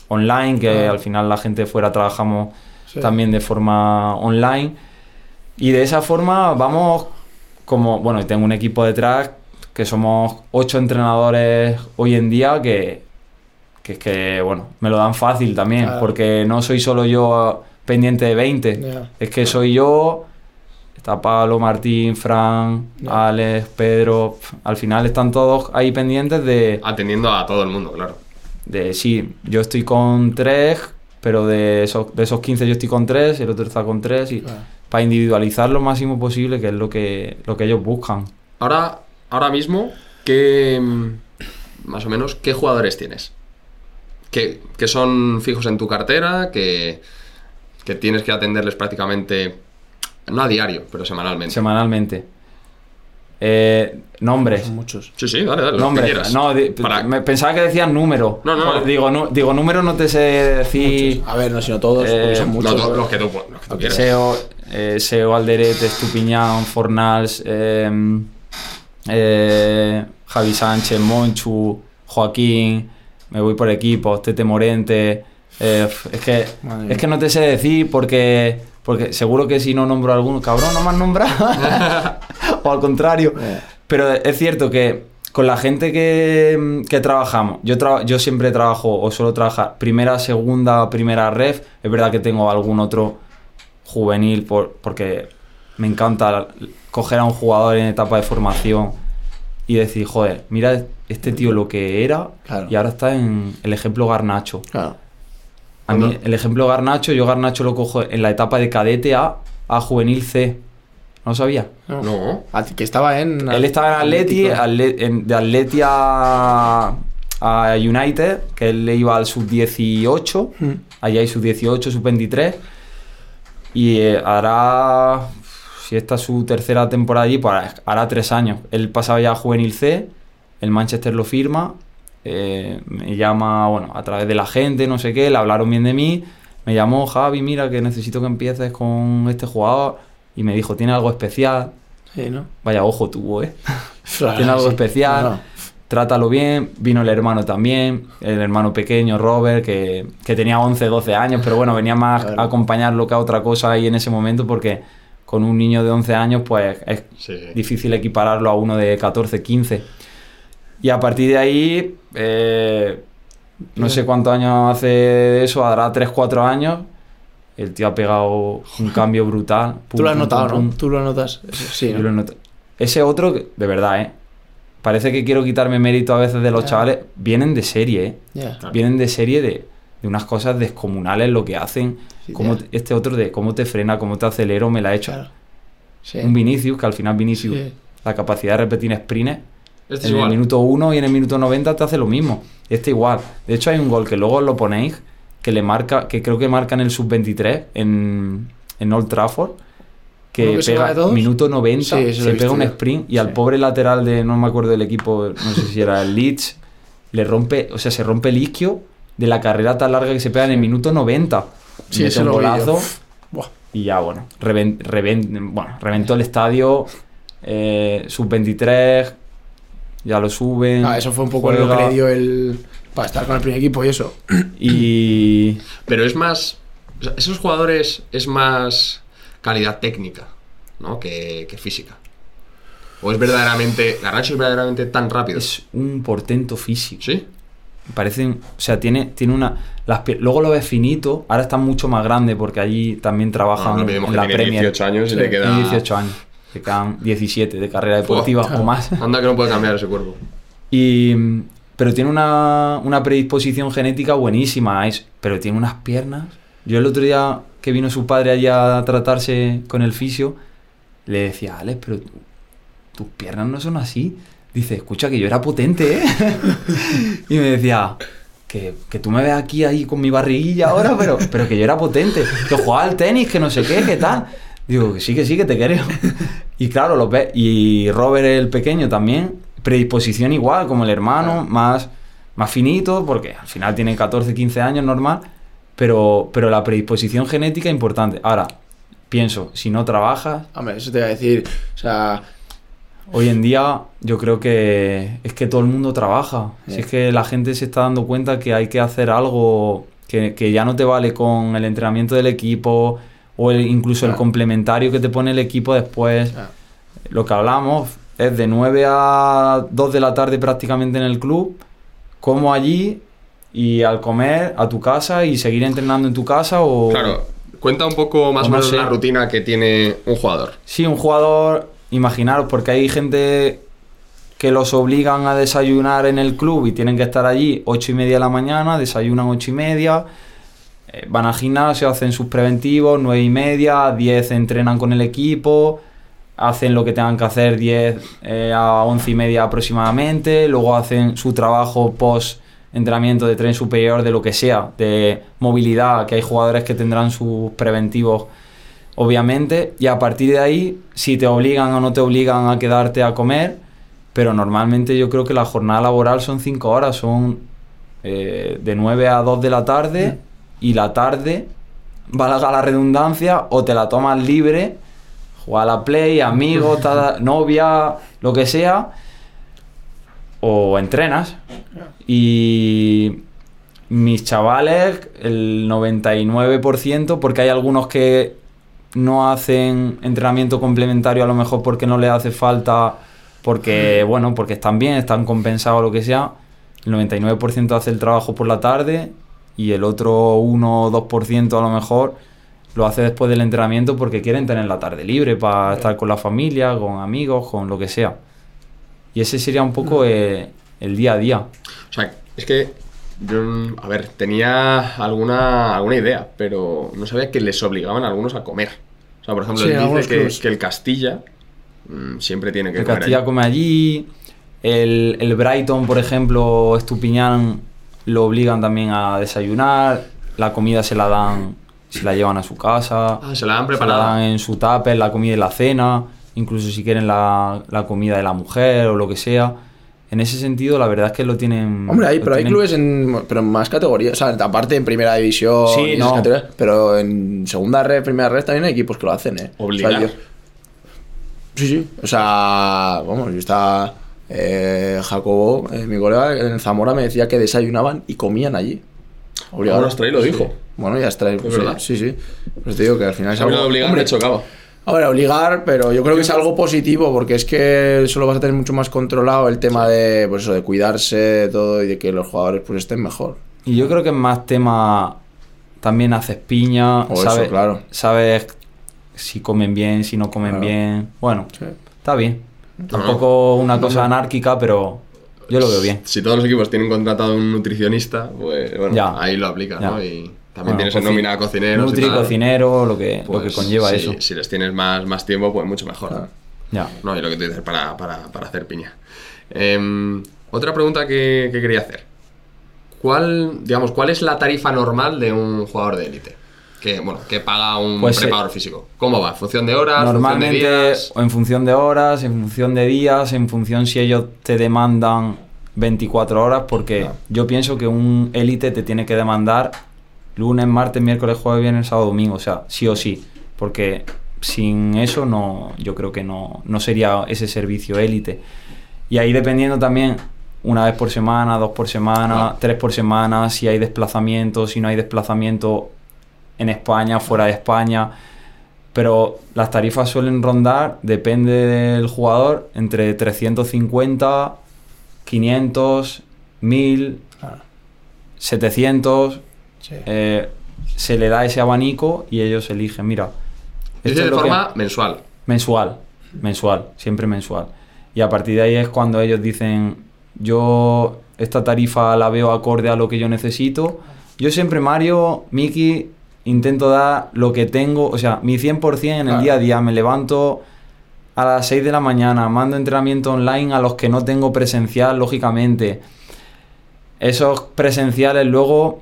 online, que al final la gente de fuera trabajamos Sí. también de forma online. Y de esa forma vamos como, bueno, tengo un equipo detrás que somos ocho entrenadores hoy en día que, que es que, bueno, me lo dan fácil también, Claro. porque no soy solo yo pendiente de 20, Ya. es que soy yo, está Pablo, Martín, Fran, Ya. Alex, Pedro, al final están todos ahí pendientes de, Atendiendo a todo el mundo, claro. de sí, yo estoy con tres, pero de esos, de esos 15 yo estoy con tres, el otro está con tres, y Claro. Para individualizar lo máximo posible, que es lo que, lo que ellos buscan. Ahora, ahora mismo, ¿qué. Más o menos, ¿qué jugadores tienes? Que, que son fijos en tu cartera, que, que tienes que atenderles prácticamente. No a diario, pero semanalmente. semanalmente. Eh, nombres. Son muchos. sí, sí, dale, dale. Nombres. No, Para- me pensaba que decías número. No, no. Digo, nu- digo, número no te sé decir. A ver, no, sino todos, Eh, son No, muchos. los que tú, los que tú quieras. Seo, eh, Seo Alderete, Estupiñán, Fornals, eh, eh, Javi Sánchez, Monchu, Joaquín, me voy por equipos, Tete Morente. eh, es, que, Madre es que no te sé decir porque, porque seguro que si no nombro a alguno, cabrón, no me has nombrado. [LAUGHS] o al contrario. Pero es cierto que con la gente que, que trabajamos, yo, yo siempre trabajo o suelo trabajar primera, segunda, primera ref. Es verdad que tengo algún otro juvenil por, porque me encanta coger a un jugador en etapa de formación y decir, joder, mira este tío lo que era Claro. y ahora está en el ejemplo Garnacho. Claro. A mí, Cuando- el ejemplo Garnacho, yo Garnacho lo cojo en la etapa de cadete A a juvenil C. ¿No lo sabía? No. No. Ah, Que estaba en. Él estaba en Atleti, Atlético. Atle- en- de Atleti a, a United, que él le iba al sub-18, Mm. allá hay sub-18, sub-23, y eh, hará, si esta es su tercera temporada allí, pues hará- tres años. Él pasaba ya a Juvenil C, el Manchester lo firma, eh, me llama, bueno, a través de la gente, no sé qué, le hablaron bien de mí, me llamó Javi, mira que necesito que empieces con este jugador, y me dijo, tiene algo especial. Sí, ¿no? Vaya ojo tuvo, ¿eh? [LAUGHS] Claro, Tiene algo sí. especial. No. Trátalo bien. Vino el hermano también, el hermano pequeño, Robert, que, que tenía 11, 12 años, pero bueno, venía más Claro. a acompañarlo que a otra cosa ahí en ese momento porque con un niño de 11 años pues es Sí. difícil equipararlo a uno de 14, 15. Y a partir de ahí, eh, no sé cuántos años hace de eso, hará 3, 4 años. El tío ha pegado un cambio brutal. Tú lo has Pum, notado, pum, ¿no? pum. Tú lo notas. Sí, Yo ¿no? lo noto. Ese otro, de verdad, ¿eh? Parece que quiero quitarme mérito a veces de los chavales. Vienen de serie, ¿eh? Vienen de serie de, de unas cosas descomunales lo que hacen. Sí, te- este otro de cómo te frena, cómo te acelero, me la ha hecho. Claro. Sí. Un Vinicius, que al final Vinicius, Sí. la capacidad de repetir sprints Este es en el minuto 1 y en el minuto 90 te hace lo mismo. Este igual. De hecho, hay un gol que luego lo ponéis, que le marca, que creo que marca en el sub-23 en, en Old Trafford. Que, ¿Uno que pega minuto 90, Sí, se pega un sprint y al pobre lateral de, no me acuerdo del equipo, no sé si era el Leeds, le rompe, o sea, se rompe el isquio de la carrera tan larga que se pega en el minuto 90. Sí, Mete eso un golazo y ya, bueno, reven- reven- bueno, reventó el estadio, eh, sub-23, ya lo suben. Ah, eso fue un poco lo que le dio el. Para estar con el primer equipo y eso. Y Pero es más. o sea, esos jugadores es más calidad técnica, ¿no? Que, que física. O es verdaderamente. Garnacho es verdaderamente tan rápido. es un portento físico. ¿Sí? Parecen, o sea, tiene, tiene una. Las, luego lo ves finito, ahora está mucho más grande porque allí también trabajan No, no olvidemos en que la tiene Premier. 18 años y le queda. Tiene 18 años. Le quedan 17 de carrera deportiva o más. Anda que no puede cambiar ese cuerpo. Y, pero tiene una, una predisposición genética buenísima, es, pero tiene unas piernas. Yo el otro día que vino su padre allí a tratarse con el fisio, le decía, Alex, pero tu- tus piernas no son así. Dice, escucha que yo era potente, ¿eh? [LAUGHS] y me decía, que, que tú me ves aquí ahí con mi barriguilla ahora, pero, pero que yo era potente, que jugaba al tenis, que no sé qué, que tal. Digo, que sí, que sí, que te creo. [LAUGHS] Y claro, lo ves. Y Robert el pequeño también, predisposición igual, como el hermano, más, más finito, porque al final tiene 14, 15 años normal, pero, pero la predisposición genética es importante. Ahora, pienso, si no trabajas, Hombre, eso te iba a decir. O sea, Hoy en día yo creo que es que todo el mundo trabaja. Si es que la gente se está dando cuenta que hay que hacer algo que, que ya no te vale con el entrenamiento del equipo o el- incluso el Claro. complementario que te pone el equipo después. Claro. Lo que hablamos es de 9 a 2 de la tarde prácticamente en el club, como allí y al comer a tu casa y seguir entrenando en tu casa o... Claro, cuenta un poco más O no sé. la rutina que tiene un jugador. Sí, un jugador, imaginaros, porque hay gente que los obligan a desayunar en el club y tienen que estar allí 8 y media de la mañana, desayunan 8 y media, eh, van al gimnasio, hacen sus preventivos, 9 y media, 10 entrenan con el equipo, hacen lo que tengan que hacer 10 eh, a 11 y media aproximadamente, luego hacen su trabajo post entrenamiento de tren superior, de lo que sea, de movilidad, que hay jugadores que tendrán sus preventivos obviamente, y a partir de ahí, si te obligan o no te obligan a quedarte a comer, pero normalmente yo creo que la jornada laboral son 5 horas, son eh, de 9 a 2 de la tarde, y la tarde, valga la redundancia, o te la tomas libre, jugar a la play, amigos, [LAUGHS] novia, lo que sea, o entrenas. Y mis chavales, el 99%, porque hay algunos que no hacen entrenamiento complementario a lo mejor porque no les hace falta, porque, bueno, porque están bien, están compensados, lo que sea. El 99% hace el trabajo por la tarde y el otro 1 o 2% a lo mejor lo hace después del entrenamiento porque quieren tener la tarde libre para estar con la familia, con amigos, con lo que sea. Y ese sería un poco eh, el día a día. O sea, es que yo, a ver, tenía alguna, alguna idea, pero no sabía que les obligaban a algunos a comer. O sea, por ejemplo, Sí, él dice que, el Castilla mm, siempre tiene que El comer Castilla allí. come allí. El, el Brighton, por ejemplo, Estupiñán lo obligan también a desayunar. La comida se la dan, se la llevan a su casa. Ah, se la han Se la preparado. dan en su tupper, la comida y la cena. Incluso si quieren la, la comida de la mujer o lo que sea. En ese sentido, la verdad es que lo tienen. hombre, hay, lo pero hay tienen- clubes en, pero en más categorías. O sea, aparte en primera división. Sí, y esas no. pero en segunda red, primera red también hay equipos que lo hacen, ¿eh? Obligar. O sea, yo- sí, sí. O sea, vamos, yo estaba eh, Jacobo, eh, mi colega en Zamora, me decía que desayunaban y comían allí. Obligado. Ahora Astray lo Sí. dijo. Bueno, ya está. pues sí. Sí, sí. Pues te digo que al final es algo... obligar Hombre, me Ahora, obligar, pero yo creo que es algo positivo porque es que solo vas a tener mucho más controlado el tema de, pues eso, de cuidarse, de todo y de que los jugadores pues estén mejor. Y yo creo que es más tema. También haces piña, O eso, sabes, claro. sabes si comen bien, si no comen Claro. bien. Bueno, Sí. está bien. Tampoco una cosa anárquica, pero yo lo veo bien. Si todos los equipos tienen contratado un nutricionista, pues bueno, Ya. ahí lo aplicas, Ya. ¿no? Y Bueno, también tienes en nómina cocineros. y Nutri, tal. cocinero, lo que, lo que Pues, conlleva si, eso. Si les tienes más, más tiempo, pues mucho mejor. Claro. Ya. No, y lo que tú dices, para, para, para hacer piña. Em, otra pregunta que, que quería hacer. ¿Cuál, digamos, ¿Cuál es la tarifa normal de un jugador de élite? Que, bueno, que paga un Pues, eh, preparador físico. ¿Cómo va? ¿En función de horas? ¿En Normalmente, función de días? o en función de horas, en función de días, en función si ellos te demandan 24 horas, porque yo pienso que un élite te tiene que demandar lunes, martes, miércoles, jueves, viernes, sábado, domingo, o sea, sí o sí, porque sin eso no, yo creo que no, no sería ese servicio élite. Y ahí dependiendo también una vez por semana, dos por semana, Ah. tres por semana, si hay desplazamiento, si no hay desplazamiento en España, fuera de España. Pero las tarifas suelen rondar, depende del jugador, entre 350, 500, 1000, Claro. 700. Sí. eh, se le da ese abanico y ellos eligen, mira. Esto es de lo que- forma mensual. Mensual, mensual, siempre mensual. Y a partir de ahí es cuando ellos dicen, yo esta tarifa la veo acorde a lo que yo necesito. Yo siempre, Mario, Miki, intento dar lo que tengo, o sea, mi 100% en el Claro. día a día. Me levanto a las 6 de la mañana, mando entrenamiento online a los que no tengo presencial, lógicamente. Esos presenciales luego,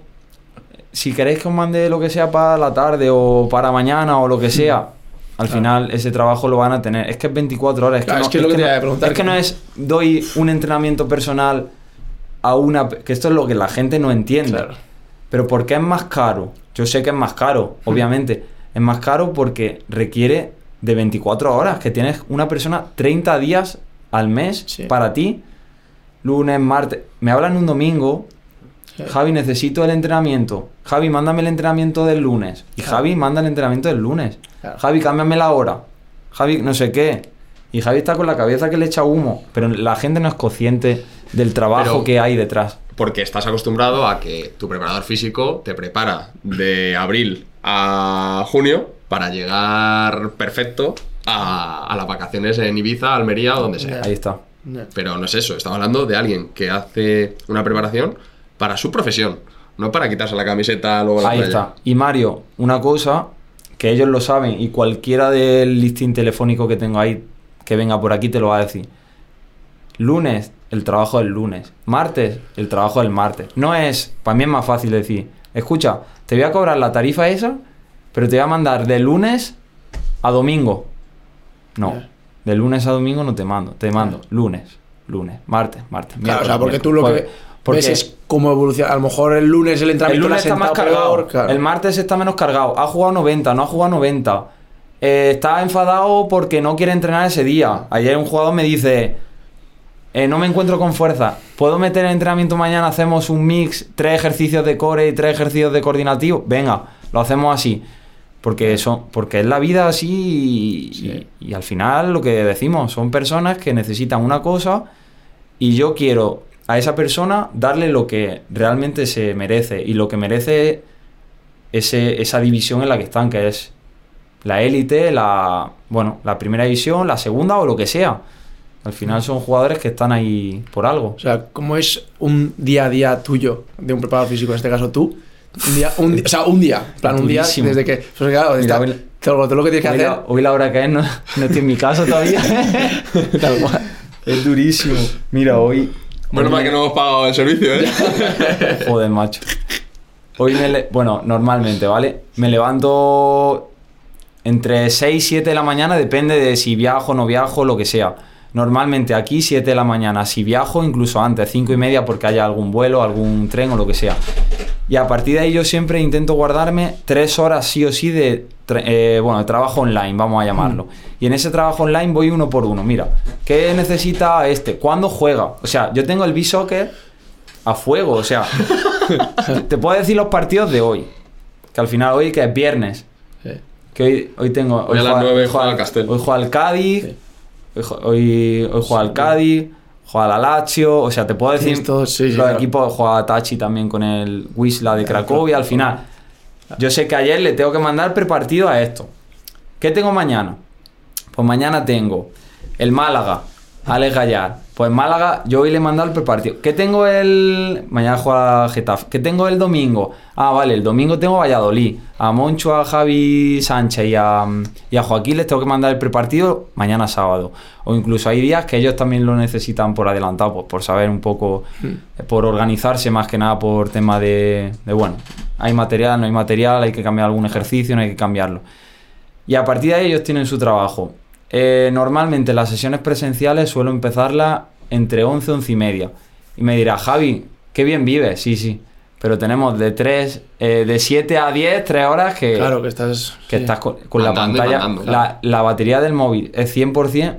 si queréis que os mande lo que sea para la tarde o para mañana o lo que sea, al final ese trabajo lo van a tener. Es que es 24 horas. Es Claro, que, no, es que es lo que te no- iba a preguntar. es que no es doy un entrenamiento personal a una... Que esto es lo que la gente no entiende. Claro. Pero ¿por qué es más caro? Yo sé que es más caro, obviamente. Es más caro porque requiere de 24 horas, que tienes una persona 30 días al mes Sí. para ti. Lunes, martes. Me hablan un domingo. Javi, necesito el entrenamiento. Javi, mándame el entrenamiento del lunes. Y Claro. Javi manda el entrenamiento del lunes. Claro. Javi, cámbiame la hora. Javi, no sé qué. Y Javi está con la cabeza que le echa humo. Pero la gente no es consciente del trabajo Pero- que hay detrás. Porque estás acostumbrado a que tu preparador físico te prepara de abril a junio para llegar perfecto a, a las vacaciones en Ibiza, Almería o donde sea. Ahí está. Pero no es eso, estamos hablando de alguien que hace una preparación para su profesión, no para quitarse la camiseta luego la Ahí playa. está. Y Mario, una cosa que ellos lo saben y cualquiera del listín telefónico que tengo ahí que venga por aquí te lo va a decir. Lunes, el trabajo del lunes. Martes, el trabajo del martes. No es, para mí es más fácil decir, escucha, te voy a cobrar la tarifa esa, pero te voy a mandar de lunes a domingo. No, de lunes a domingo no te mando, te mando lunes, lunes, martes, martes. Claro, o sea, porque tú lo que. Porque ves es cómo evoluciona. A lo mejor el lunes el el entrenamiento lunes le ha está más cargado. peor, claro. El martes está menos cargado. Ha jugado 90, no ha jugado 90. Eh, está enfadado porque no quiere entrenar ese día. Ayer un jugador me dice: eh, No me encuentro con fuerza. ¿Puedo meter el entrenamiento mañana? Hacemos un mix, tres ejercicios de core y tres ejercicios de coordinativo. Venga, lo hacemos así. Porque, son, porque es la vida así y, Sí. y- y al final lo que decimos son personas que necesitan una cosa y yo quiero a esa persona darle lo que realmente se merece y lo que merece ese, esa división en la que están, que es la élite, la bueno, la primera división, la segunda o lo que sea. Al final son jugadores que están ahí por algo. O sea, ¿cómo es un día a día tuyo de un preparador físico, en este caso tú? Un día, un, o sea, un día, plan, un día desde que. Pues claro, Mira, hoy- todo, todo lo que tienes que Hoy hacer. la, hoy la hora que es no, no estoy en mi casa todavía. [LAUGHS] Tal cual. es durísimo. Mira, hoy... Hoy mal que no hemos pagado el servicio, ¿eh? [LAUGHS] Joder, macho. Hoy me... le- Bueno, normalmente, ¿vale? Me levanto entre 6 y 7 de la mañana, depende de si viajo no viajo, lo que sea. Normalmente aquí 7 de la mañana, si viajo incluso antes, 5 y media porque haya algún vuelo, algún tren o lo que sea. Y a partir de ahí yo siempre intento guardarme tres horas sí o sí de, eh, bueno, de trabajo online, vamos a llamarlo. Y en ese trabajo online voy uno por uno. Mira, ¿qué necesita este? ¿Cuándo juega? O sea, yo tengo el B-Soccer a fuego. O sea, [LAUGHS] te puedo decir los partidos de hoy. Que al final hoy, que es viernes. Sí. Que hoy, hoy tengo. Hoy a las juega- nueve juega el Castel. Hoy juega el Cádiz. Hoy, ju- hoy, hoy juega el Cádiz. Juega la Lazio. O sea, te puedo decir. Sí, los claro. equipos juega Tachi también con el Wisla de Cracovia. Al final, yo sé que ayer le tengo que mandar prepartido a esto. ¿Qué tengo mañana? Pues mañana tengo el Málaga, Alex Gallar. Pues Málaga, yo hoy le he mandado el prepartido. ¿Qué tengo el. Mañana juega Getafe. ¿Qué tengo el domingo? Ah, vale, el domingo tengo Valladolid. A Moncho, a Javi Sánchez y a, y a Joaquín les tengo que mandar el prepartido mañana sábado. O incluso hay días que ellos también lo necesitan por adelantado, pues por saber un poco, eh, por organizarse más que nada por tema de, de, bueno, hay material, no hay material, hay que cambiar algún ejercicio, no hay que cambiarlo. Y a partir de ahí ellos tienen su trabajo. Eh, normalmente las sesiones presenciales suelo empezarlas entre 11 y 11 y media. Y me dirá, Javi, qué bien vives. Sí, sí. Pero tenemos de 3, de 7 a 10, 3 horas que, Claro, que estás. que sí. estás con, con la pantalla. mandando, la, la batería del móvil es 100%,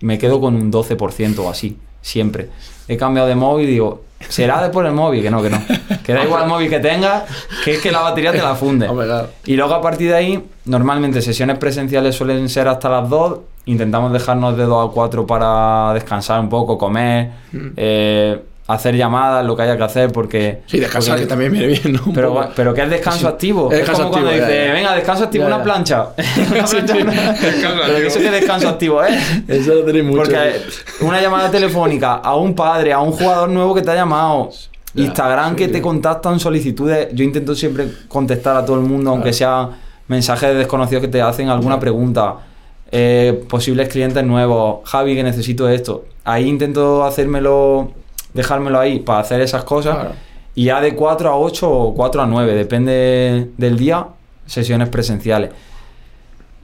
me quedo con un 12% o así, siempre. He cambiado de móvil y digo, será de por el móvil, que no, que no. Que da igual el móvil que tengas, que es que la batería te la funde. Claro. Y luego a partir de ahí, normalmente sesiones presenciales suelen ser hasta las 2. Intentamos dejarnos de 2 a 4 para descansar un poco, comer, Mm. eh, hacer llamadas, lo que haya que hacer, porque... Sí, descansar, porque- que también viene bien, ¿no? Pero, pero que es descanso Sí. activo. Es descanso como cuando activo, ya, dice, ya. venga, descanso activo, Ya, una ya. plancha. [LAUGHS] [LAUGHS] Una plancha, una- Descanso Pero eso que descanso activo, ¿eh? [LAUGHS] Eso lo tenéis mucho. Porque una llamada telefónica a un padre, a un jugador nuevo que te ha llamado. Ya, Instagram que te contactan solicitudes. Yo intento siempre contestar a todo el mundo, aunque sea mensajes de desconocidos que te hacen alguna pregunta. Eh, posibles clientes nuevos. Javi, que necesito esto. Ahí intento hacérmelo, dejármelo ahí para hacer esas cosas. Claro. Y ya de 4 a 8 o 4 a 9, depende del día, sesiones presenciales.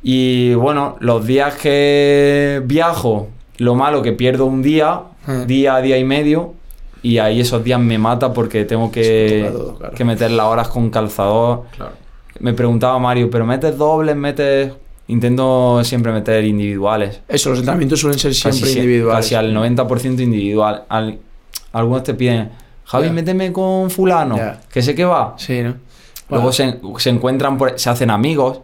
Y bueno, los días que viajo, lo malo que pierdo un día, Ah. día, día y medio, y ahí esos días me mata porque tengo que, toca todo, claro. que meter las horas con calzador. Claro. Me preguntaba Mario, ¿pero metes dobles? ¿Metes...? Intento siempre meter individuales. Eso, los entrenamientos suelen ser siempre Casi, individuales. Casi al 90% individual. Al- algunos te piden, Javi, méteme con fulano, que sé que va. Sí, ¿no? Luego Bueno, se, se encuentran, por, se hacen amigos,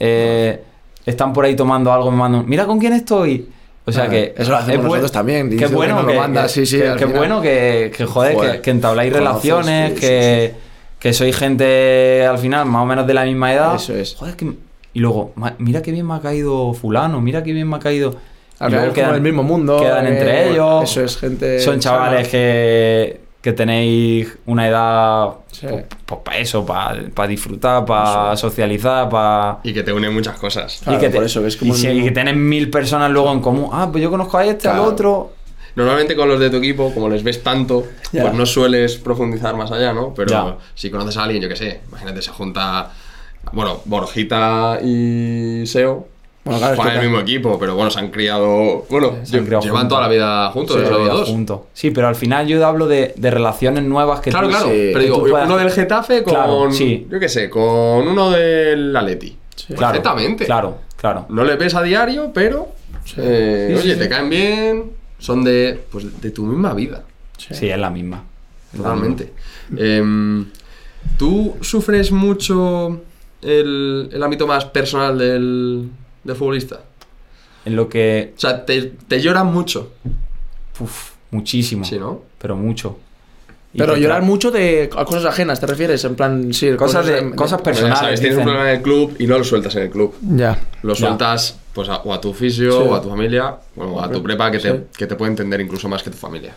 eh, están por ahí tomando algo, me mandan, mira con quién estoy. O sea Ah, que. eso lo hacemos es nosotros también, Qué bueno que, sí, sí, que- bueno que, que, joder, Joder, que, entabláis relaciones, sí, que, que sois gente al final más o menos de la misma edad. Eso es. Joder, que- y luego, "Ma- mira qué bien me ha caído fulano, mira qué bien me ha caído. Al final luego es como el mismo mundo. Quedan eh, entre ellos. Eso es, gente. Son chavales que, que tenéis una edad Sí. pues, para eso, para disfrutar, para socializar, para... Y que te une muchas cosas. Claro, y que, te- por eso, que es como y el si- y mismo- que tienen mil personas luego en común. Ah, pues yo conozco a este, Claro. al otro. Normalmente con los de tu equipo, como les ves tanto, pues no sueles profundizar más allá, ¿no? Pero Ya. si conoces a alguien, yo que sé, imagínate, se junta, bueno, Borjita y Seo. Bueno, claro, es juegan que en el mismo equipo, pero bueno, se han criado. Bueno, Se han lle- criado llevan toda la vida juntos, Sí, los dos. juntos. Sí, pero al final yo hablo de, de relaciones nuevas que Claro, tú, claro. sí, pero digo, puedas- uno del Getafe con. Claro, sí. Yo qué sé, con uno del Atleti. Claro, Perfectamente. Claro, claro. No le ves a diario, pero. eh, Sí, sí, oye, sí. te caen bien. Son de. Pues de tu misma vida. Sí, es la misma. Totalmente. Em, ¿Tú sufres mucho el, el ámbito más personal del, del futbolista? En lo que... O sea, te, te lloran mucho. uf, muchísimo. Sí, ¿no? Pero mucho. Pero llorar tra- mucho de a cosas ajenas, ¿te refieres? En plan, sí, Cosas de- cosas personales. sabes, tienes un problema en el club y no lo sueltas en el club. Ya. Lo Ya. sueltas pues, a- o a tu fisio, Sí. o a tu familia, bueno, o a tu prepa que te, que te puede entender incluso más que tu familia.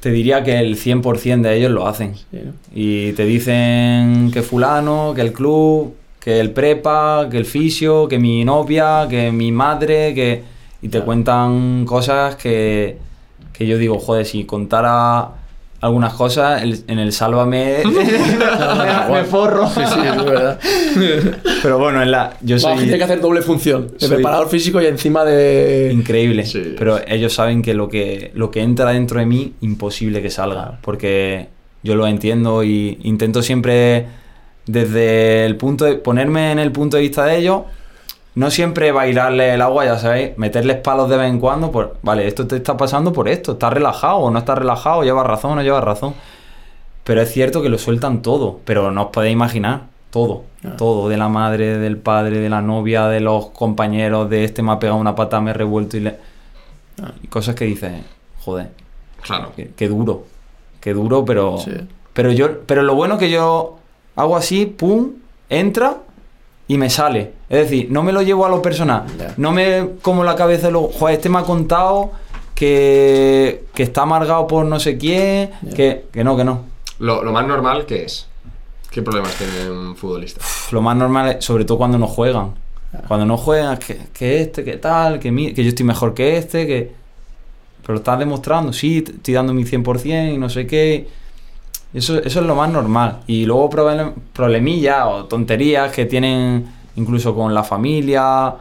Te diría que el 100% de ellos lo hacen. Sí, ¿no? Y te dicen que fulano, que el club, que el prepa, que el fisio, que mi novia, que mi madre, que... Y te cuentan cosas que, que yo digo, joder, si contara algunas cosas, en el Sálvame [LAUGHS] [LAUGHS] me, me forro. Sí, sí, es verdad. Pero bueno, en la, yo soy que hacer doble función. De soy- preparador físico y encima de. increíble. Sí. Pero ellos saben que lo, que lo que entra dentro de mí, imposible que salga. Porque yo lo entiendo y intento siempre desde el punto de ponerme en el punto de vista de ellos, no siempre bailarle el agua, ya sabéis, meterles palos de vez en cuando, por, vale, esto te está pasando por esto, estás relajado o no estás relajado, llevas razón o no llevas razón. Pero es cierto que lo sueltan todo, pero no os podéis imaginar todo, todo, de la madre, del padre, de la novia, de los compañeros, de este me ha pegado una pata, me he revuelto y le... Y cosas que dices, joder, Claro. qué, qué duro, qué duro, pero... Sí. Pero yo, pero lo bueno que yo hago así, pum, entra y me sale. Es decir, no me lo llevo a lo personal. No me como la cabeza de lo, joder, este me ha contado que, que está amargado por no sé quién, que, que no, que no. Lo, lo más normal, ¿qué es? ¿Qué problemas tiene un futbolista? Lo más normal es, sobre todo cuando no juegan. Cuando no juegan, que, que este, que tal, que, mi- que yo estoy mejor que este, que... Pero estás demostrando, sí, estoy dando mi 100% y no sé qué. Eso, eso es lo más normal. Y luego problem- problemillas o tonterías que tienen incluso con la familia,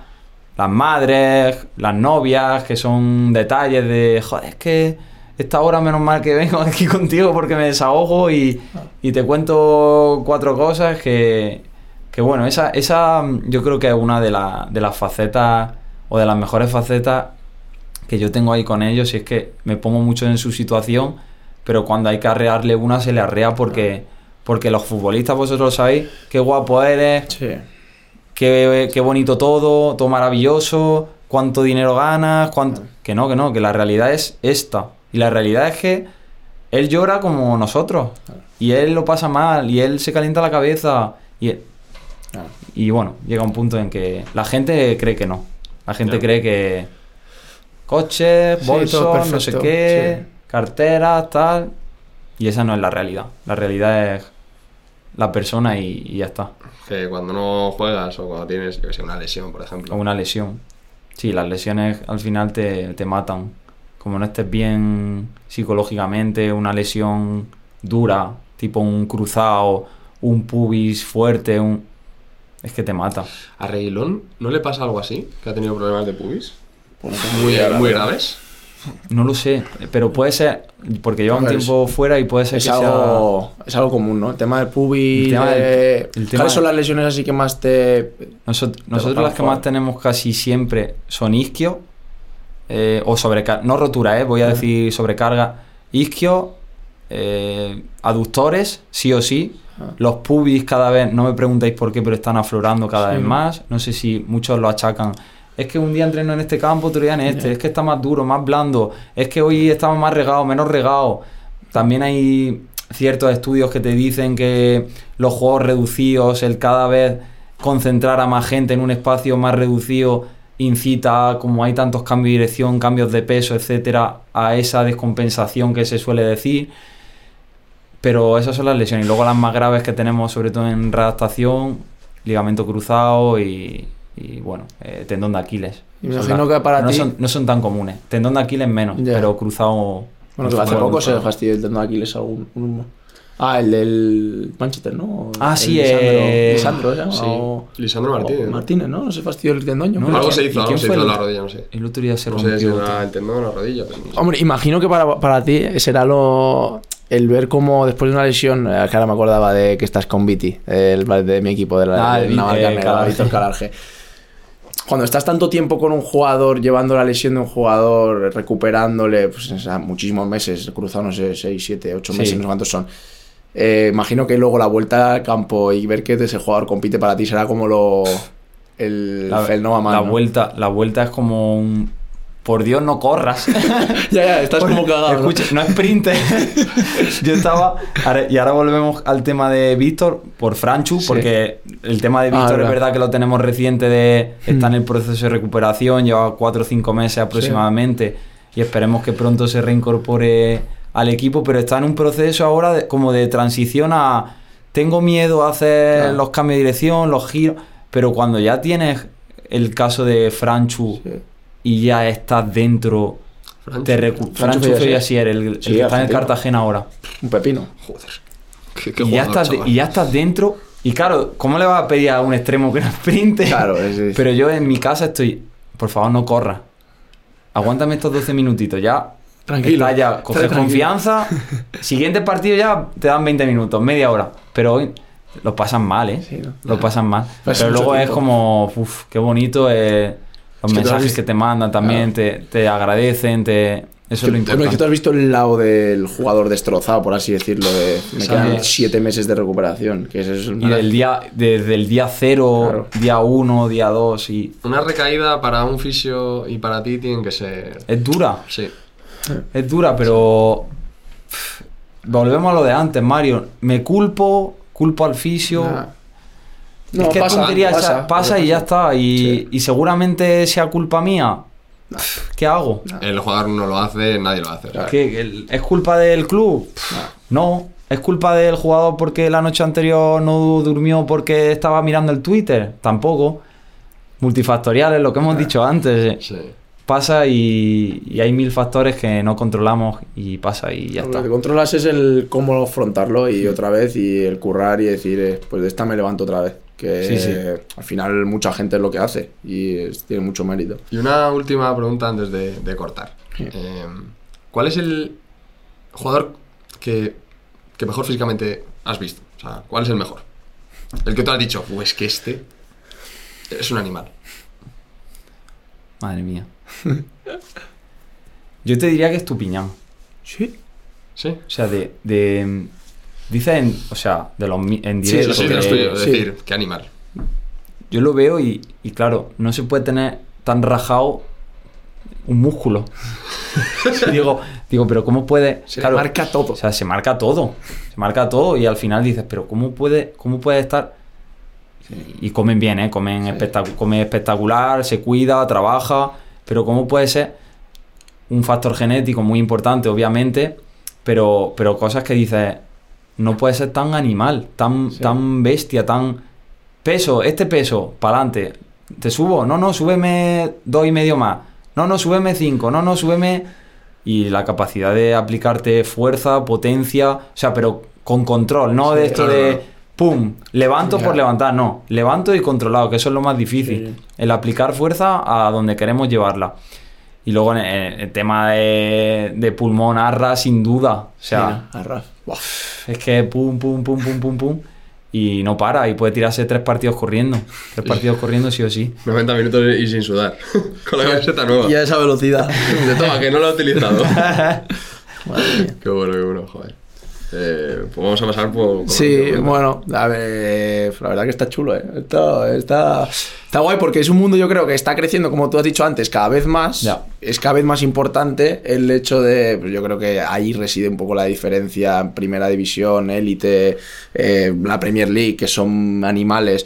las madres, las novias, que son detalles de, joder, es que esta hora menos mal que vengo aquí [LAUGHS] contigo porque me desahogo y, y te cuento cuatro cosas que, que bueno, esa, esa yo creo que es una de, la- de las facetas o de las mejores facetas que yo tengo ahí con ellos y es que me pongo mucho en su situación, pero cuando hay que arrearle una se le arrea porque, porque los futbolistas vosotros sabéis qué guapo eres, Sí. qué, qué bonito todo, todo maravilloso, cuánto dinero ganas, cuánto... Que no, que no, que la realidad es esta. Y la realidad es que él llora como nosotros. Y él lo pasa mal, y él se calienta la cabeza. Y, Claro. y bueno, llega un punto en que la gente cree que no. La gente cree que coches, Sí, bolsos, no sé qué, sí. Carteras, tal. Y esa no es la realidad. La realidad es la persona y, y ya está. Que cuando no juegas o cuando tienes, yo que sé, una lesión, por ejemplo. O una lesión. Sí, las lesiones al final te, te matan. Como no estés bien psicológicamente, una lesión dura, tipo un cruzado, un pubis fuerte, un... es que te mata. ¿A Reguilón no le pasa algo así? ¿Que ha tenido problemas de pubis? Pues Muy, muy graves. No lo sé, pero puede ser, porque lleva un tiempo fuera y puede ser Es que sea... algo, es algo común, ¿no? El tema del pubis. El tema del- ¿Cuáles son las lesiones así que más te. Nosot- nosotros las que jugar. más tenemos casi siempre son isquio eh, o sobrecarga, no rotura, eh, voy a decir sobrecarga. Isquio, eh, aductores, sí o sí. Ah. Los pubis cada vez, no me preguntéis por qué, pero están aflorando cada Sí. vez más. No sé si muchos lo achacan. Es que un día entreno en este campo, otro día en este. Es que está más duro, más blando. Es que hoy estamos más regados, menos regados. También hay ciertos estudios que te dicen que los juegos reducidos, el cada vez concentrar a más gente en un espacio más reducido, incita, como hay tantos cambios de dirección, cambios de peso, etcétera, a esa descompensación que se suele decir. Pero esas son las lesiones. Y luego las más graves que tenemos, sobre todo en readaptación, ligamento cruzado y, y, bueno, eh, tendón de Aquiles. Y me imagino que para no ti- Son, no son tan comunes. Tendón de Aquiles menos, Ya. pero cruzado... Bueno, que hace cruzado poco se fastidió el tendón de Aquiles algún. un- Ah, el del Manchester, ¿no? Ah, El sí, Lisandro, eh, Lisandro, ¿se llama? sí. O- Lisandro Martínez, o ¿no? Martínez, ¿no? No se fastidió el tendón. No, algo ¿y se hizo, algo se hizo en la rodilla, no sé. El otro día se No sé si rompió. era el tendón o la rodilla. pero no sé. Hombre, imagino que para, para ti será lo el ver cómo después de una lesión, eh, que ahora me acordaba de que estás con Viti, el, de mi equipo, de la, Ah, el- Navalcarnero, eh. Víctor Calarge. Cuando estás tanto tiempo con un jugador, llevando la lesión de un jugador, recuperándole, pues o sea, muchísimos meses, cruzado, no sé, 6, 7, 8 Sí. meses, no sé cuántos son. Eh, imagino que luego la vuelta al campo y ver que ese jugador compite para ti será como lo. El, La, el no la ¿no? vuelta, la vuelta es como un... Por Dios, no corras. [LAUGHS] Ya, ya, estás como cagado. ¿no? Escucha, no es sprint. [LAUGHS] Yo estaba. y ahora volvemos al tema de Víctor por Franchu, Sí. porque el tema de Ah, Víctor es verdad. verdad que lo tenemos reciente de. Está Mm. en el proceso de recuperación, lleva 4 o 5 meses aproximadamente. Y esperemos que pronto se reincorpore al equipo, pero está en un proceso ahora de- como de transición a. Tengo miedo a hacer Claro. los cambios de dirección, los giros. Pero cuando ya tienes el caso de Franchu Sí. Y ya estás dentro. Franchu. Te recu- Fellasier. Fellasier, el, el Sí, que está en el. Cartagena ahora. Un pepino. Joder. Qué, qué Y ya, estás y ya estás dentro. Y claro, ¿cómo le vas a pedir a un extremo que no sprinte? Claro, es- es- Pero yo en mi casa estoy. Por favor, no corras. Aguántame estos 12 minutitos. Ya Tranquilo. Estás ya, coges Tranquilo. confianza. Siguiente partido ya te dan 20 minutos, media hora. Pero hoy lo pasan mal, ¿eh? Sí, ¿no? Lo pasan mal. Pasa Pero luego es como, uff, qué bonito eh, los Es que mensajes visto- que te mandan también, te, te agradecen, te... Eso es lo es que tú importante. has visto el lado del jugador destrozado, por así decirlo, de me quedan siete meses de recuperación, que ese es Y del día, desde el día cero, Claro. día uno, día dos, y Una recaída para un fisio y para ti tienen que ser. es dura. Sí. Es dura, pero. Volvemos a lo de antes, Mario. Me culpo, culpo al fisio. Nah. Es que pasa, tontería esa- pasa, pasa, y ya está. Y, Sí. y seguramente sea culpa mía. ¿Qué hago? El jugador no lo hace, nadie lo hace. o sea, ¿Qué? ¿El- ¿Es culpa del club? No. ¿Es culpa del jugador porque la noche anterior no durmió porque estaba mirando el Twitter? Tampoco. Multifactoriales, lo que hemos dicho antes. eh. sí. Pasa y, y hay mil factores que no controlamos y pasa y ya Lo está. que controlas es el cómo afrontarlo y otra vez y el currar y decir, eh, pues de esta me levanto otra vez. Que Sí, sí. al final mucha gente es lo que hace y es- tiene mucho mérito. Y una última pregunta antes de, de cortar. Sí. Eh, ¿Cuál es el jugador que, que mejor físicamente has visto? O sea, ¿cuál es el mejor? El que tú has dicho, pues que este es un animal. Madre mía. [LAUGHS] Yo te diría que es Tupiñán. Sí. ¿Sí? O sea, de. de dicen, o sea, de los en Sí, directo. Sí, sí, de los que- tuyos. Es sí. decir, qué animal. Yo lo veo y, y claro, no se puede tener tan rajado un músculo. [LAUGHS] Digo, digo, pero ¿cómo puede? Se claro, marca todo. O sea, se marca todo. Se marca todo y al final dices, pero ¿cómo puede, cómo puede estar? Y comen bien, ¿eh? Comen espectac- come espectacular, se cuida, trabaja, pero ¿cómo puede ser un factor genético muy importante, obviamente, pero, pero cosas que dices, no puede ser tan animal, tan, tan bestia, tan peso, este peso, para adelante, te subo, no, no, súbeme dos y medio más, no, no, súbeme cinco, no, no, súbeme. Y la capacidad de aplicarte fuerza, potencia, o sea, pero con control, no Sí, de esto claro, de pum, levanto por levantar, no, levanto y controlado, que eso es lo más difícil, Sí. el aplicar fuerza a donde queremos llevarla. Y luego en el, el tema de, de pulmón, arra, sin duda, o sea, Mira, Arraf. Buah. es que pum, pum, pum, pum, pum, pum. Y no para, y puede tirarse tres partidos corriendo. Tres partidos corriendo sí o sí. 90 minutos y sin sudar. [LAUGHS] Con la camiseta nueva. Y a esa velocidad. De toma, que no lo he utilizado. [LAUGHS] Madre mía. qué bueno, qué bueno, joder. Eh, pues vamos a pasar por. Sí, bueno, a ver, la verdad que está chulo, ¿eh? Está, está, está guay porque es un mundo, yo creo, que está creciendo, como tú has dicho antes, cada vez más. Ya. Es cada vez más importante el hecho de, pues yo creo que ahí reside un poco la diferencia en primera división, élite, eh, la Premier League, que son animales.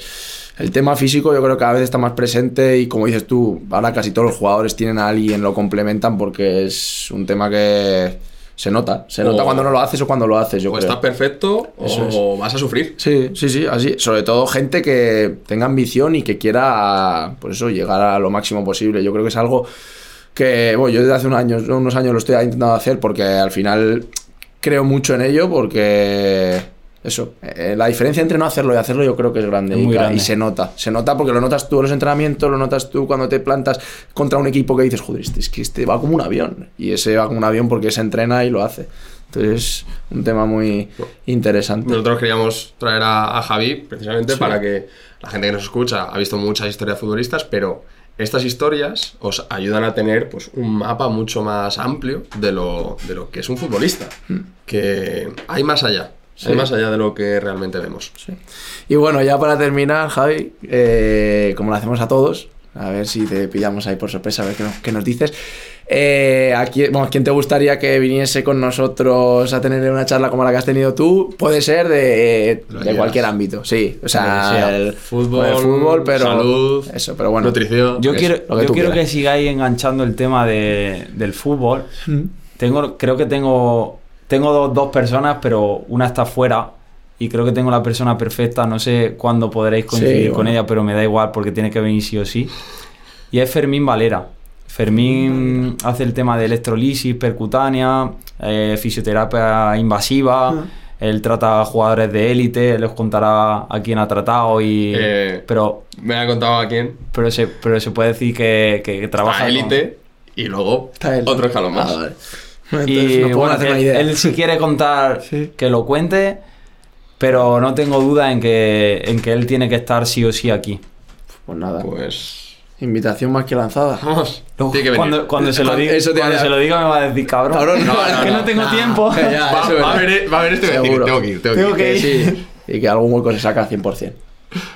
El tema físico yo creo que cada vez está más presente y como dices tú, ahora casi todos los jugadores tienen a alguien, lo complementan porque es un tema que se nota. Se nota O- cuando no lo haces o cuando lo haces, yo O creo. estás perfecto Eso o vas a sufrir. Sí, sí, sí, así. Sobre todo gente que tenga ambición y que quiera, por eso, llegar a lo máximo posible. Yo creo que es algo que, bueno, yo desde hace unos años, unos años lo estoy intentando hacer porque al final creo mucho en ello porque eso, eh, la diferencia entre no hacerlo y hacerlo yo creo que es grande, Es y, muy ca- grande. y se nota, se nota porque lo notas tú en los entrenamientos, lo notas tú cuando te plantas contra un equipo que dices, joder, este, es que este va como un avión y ese va como un avión porque se entrena y lo hace. Entonces, un tema muy interesante. Nosotros queríamos traer a, a Javi precisamente Sí. para que la gente que nos escucha ha visto muchas historias futbolistas, pero estas historias os ayudan a tener pues, un mapa mucho más amplio de lo, de lo que es un futbolista. Que hay más allá. Sí. Más allá de lo que realmente vemos. Sí. Y bueno, ya para terminar, Javi, eh, como lo hacemos a todos, a ver si te pillamos ahí por sorpresa, a ver qué nos, qué nos dices. Eh, ¿a quién, bueno, ¿quién te gustaría que viniese con nosotros a tener una charla como la que has tenido tú? Puede ser de, de cualquier ámbito, sí. O sea, sea. el Fútbol, el fútbol, pero salud, eso, pero bueno. Nutrición. Yo quiero, yo quiero que sigáis enganchando el tema de- del fútbol. Mm. Tengo, creo que tengo, tengo dos, dos personas, pero una está fuera. Y creo que tengo la persona perfecta. No sé cuándo podréis coincidir Sí, con bueno. ella, pero me da igual porque tiene que venir sí o sí. Y es Fermín Valera. Fermín hace el tema de electrolisis percutánea, eh, fisioterapia invasiva. Ah. Él trata a jugadores de élite, él os contará a quién ha tratado y... Eh, pero, Me ha contado a quién. pero, se, pero se puede decir que, que trabaja... a con- élite y luego otro escalón más. Ah, vale. [LAUGHS] Entonces, y bueno, hacer idea. él si quiere contar, [LAUGHS] Sí. que lo cuente, pero no tengo duda en que, en que él tiene que estar sí o sí aquí. Pues nada, Pues. invitación más que lanzada. Vamos. Luego, Tiene que venir. cuando, cuando se lo diga, cuando se lo diga me va a decir, cabrón, Cabrón, no, [LAUGHS] es no, que no, no, tengo no. tiempo. Ya, Va, a ver, va a ver esto y va a decir, Seguro. tengo que ir, tengo que ir. que sí, y que algún hueco se saca 100%.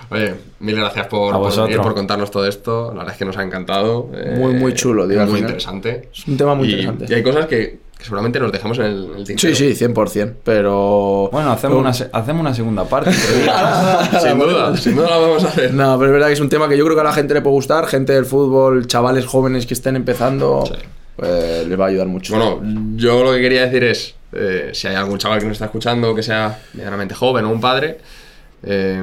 Oye, mil gracias por, por, vosotros. venir, por contarnos todo esto. La verdad es que nos ha encantado. eh, Muy, muy chulo, tío, al Muy interesante. Es un tema muy Y- interesante. Y hay cosas que, que seguramente nos dejamos en el, en el tintero. Sí, sí, 100%, pero... Bueno, hacemos una, hacemos una segunda parte. [LAUGHS] Sin duda, sin duda la vamos a hacer. No, pero es verdad que es un tema que yo creo que a la gente le puede gustar, gente del fútbol, chavales jóvenes que estén empezando, Sí. pues les va a ayudar mucho. Bueno, yo lo que quería decir es, eh, si hay algún chaval que nos está escuchando que sea medianamente joven o un padre, eh,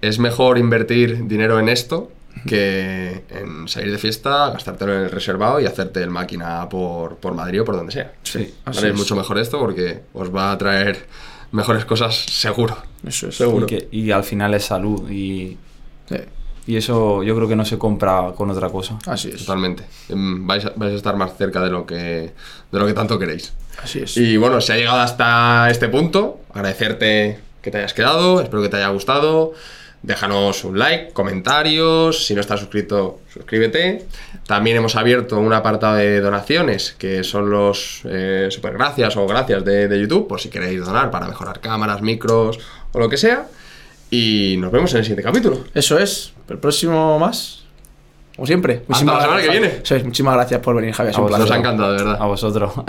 es mejor invertir dinero en esto que en salir de fiesta, gastártelo en el reservado y hacerte el máquina por, por Madrid o por donde sea. Sí, así ¿Vale? Es mucho mejor esto porque os va a traer mejores cosas seguro. Eso es. Seguro. y, que- y al final es salud. Y, Sí, y eso yo creo que no se compra con otra cosa. así es. Totalmente. Em, Vais a, vais a estar más cerca de lo que, de lo que tanto queréis. Así es. Y bueno, si ha llegado hasta este punto, agradecerte que te hayas quedado, espero que te haya gustado. Déjanos un like, comentarios, si no estás suscrito, suscríbete. También hemos abierto un apartado de donaciones, que son los eh, super gracias o gracias de, de YouTube, por si queréis donar para mejorar cámaras, micros o lo que sea. Y nos vemos en el siguiente capítulo. Eso es. El próximo más. Como siempre. Hasta la semana gracias, que viene. Muchísimas gracias por venir, Javier. A vosotros. Nos ha encantado, de verdad. A vosotros. [LAUGHS]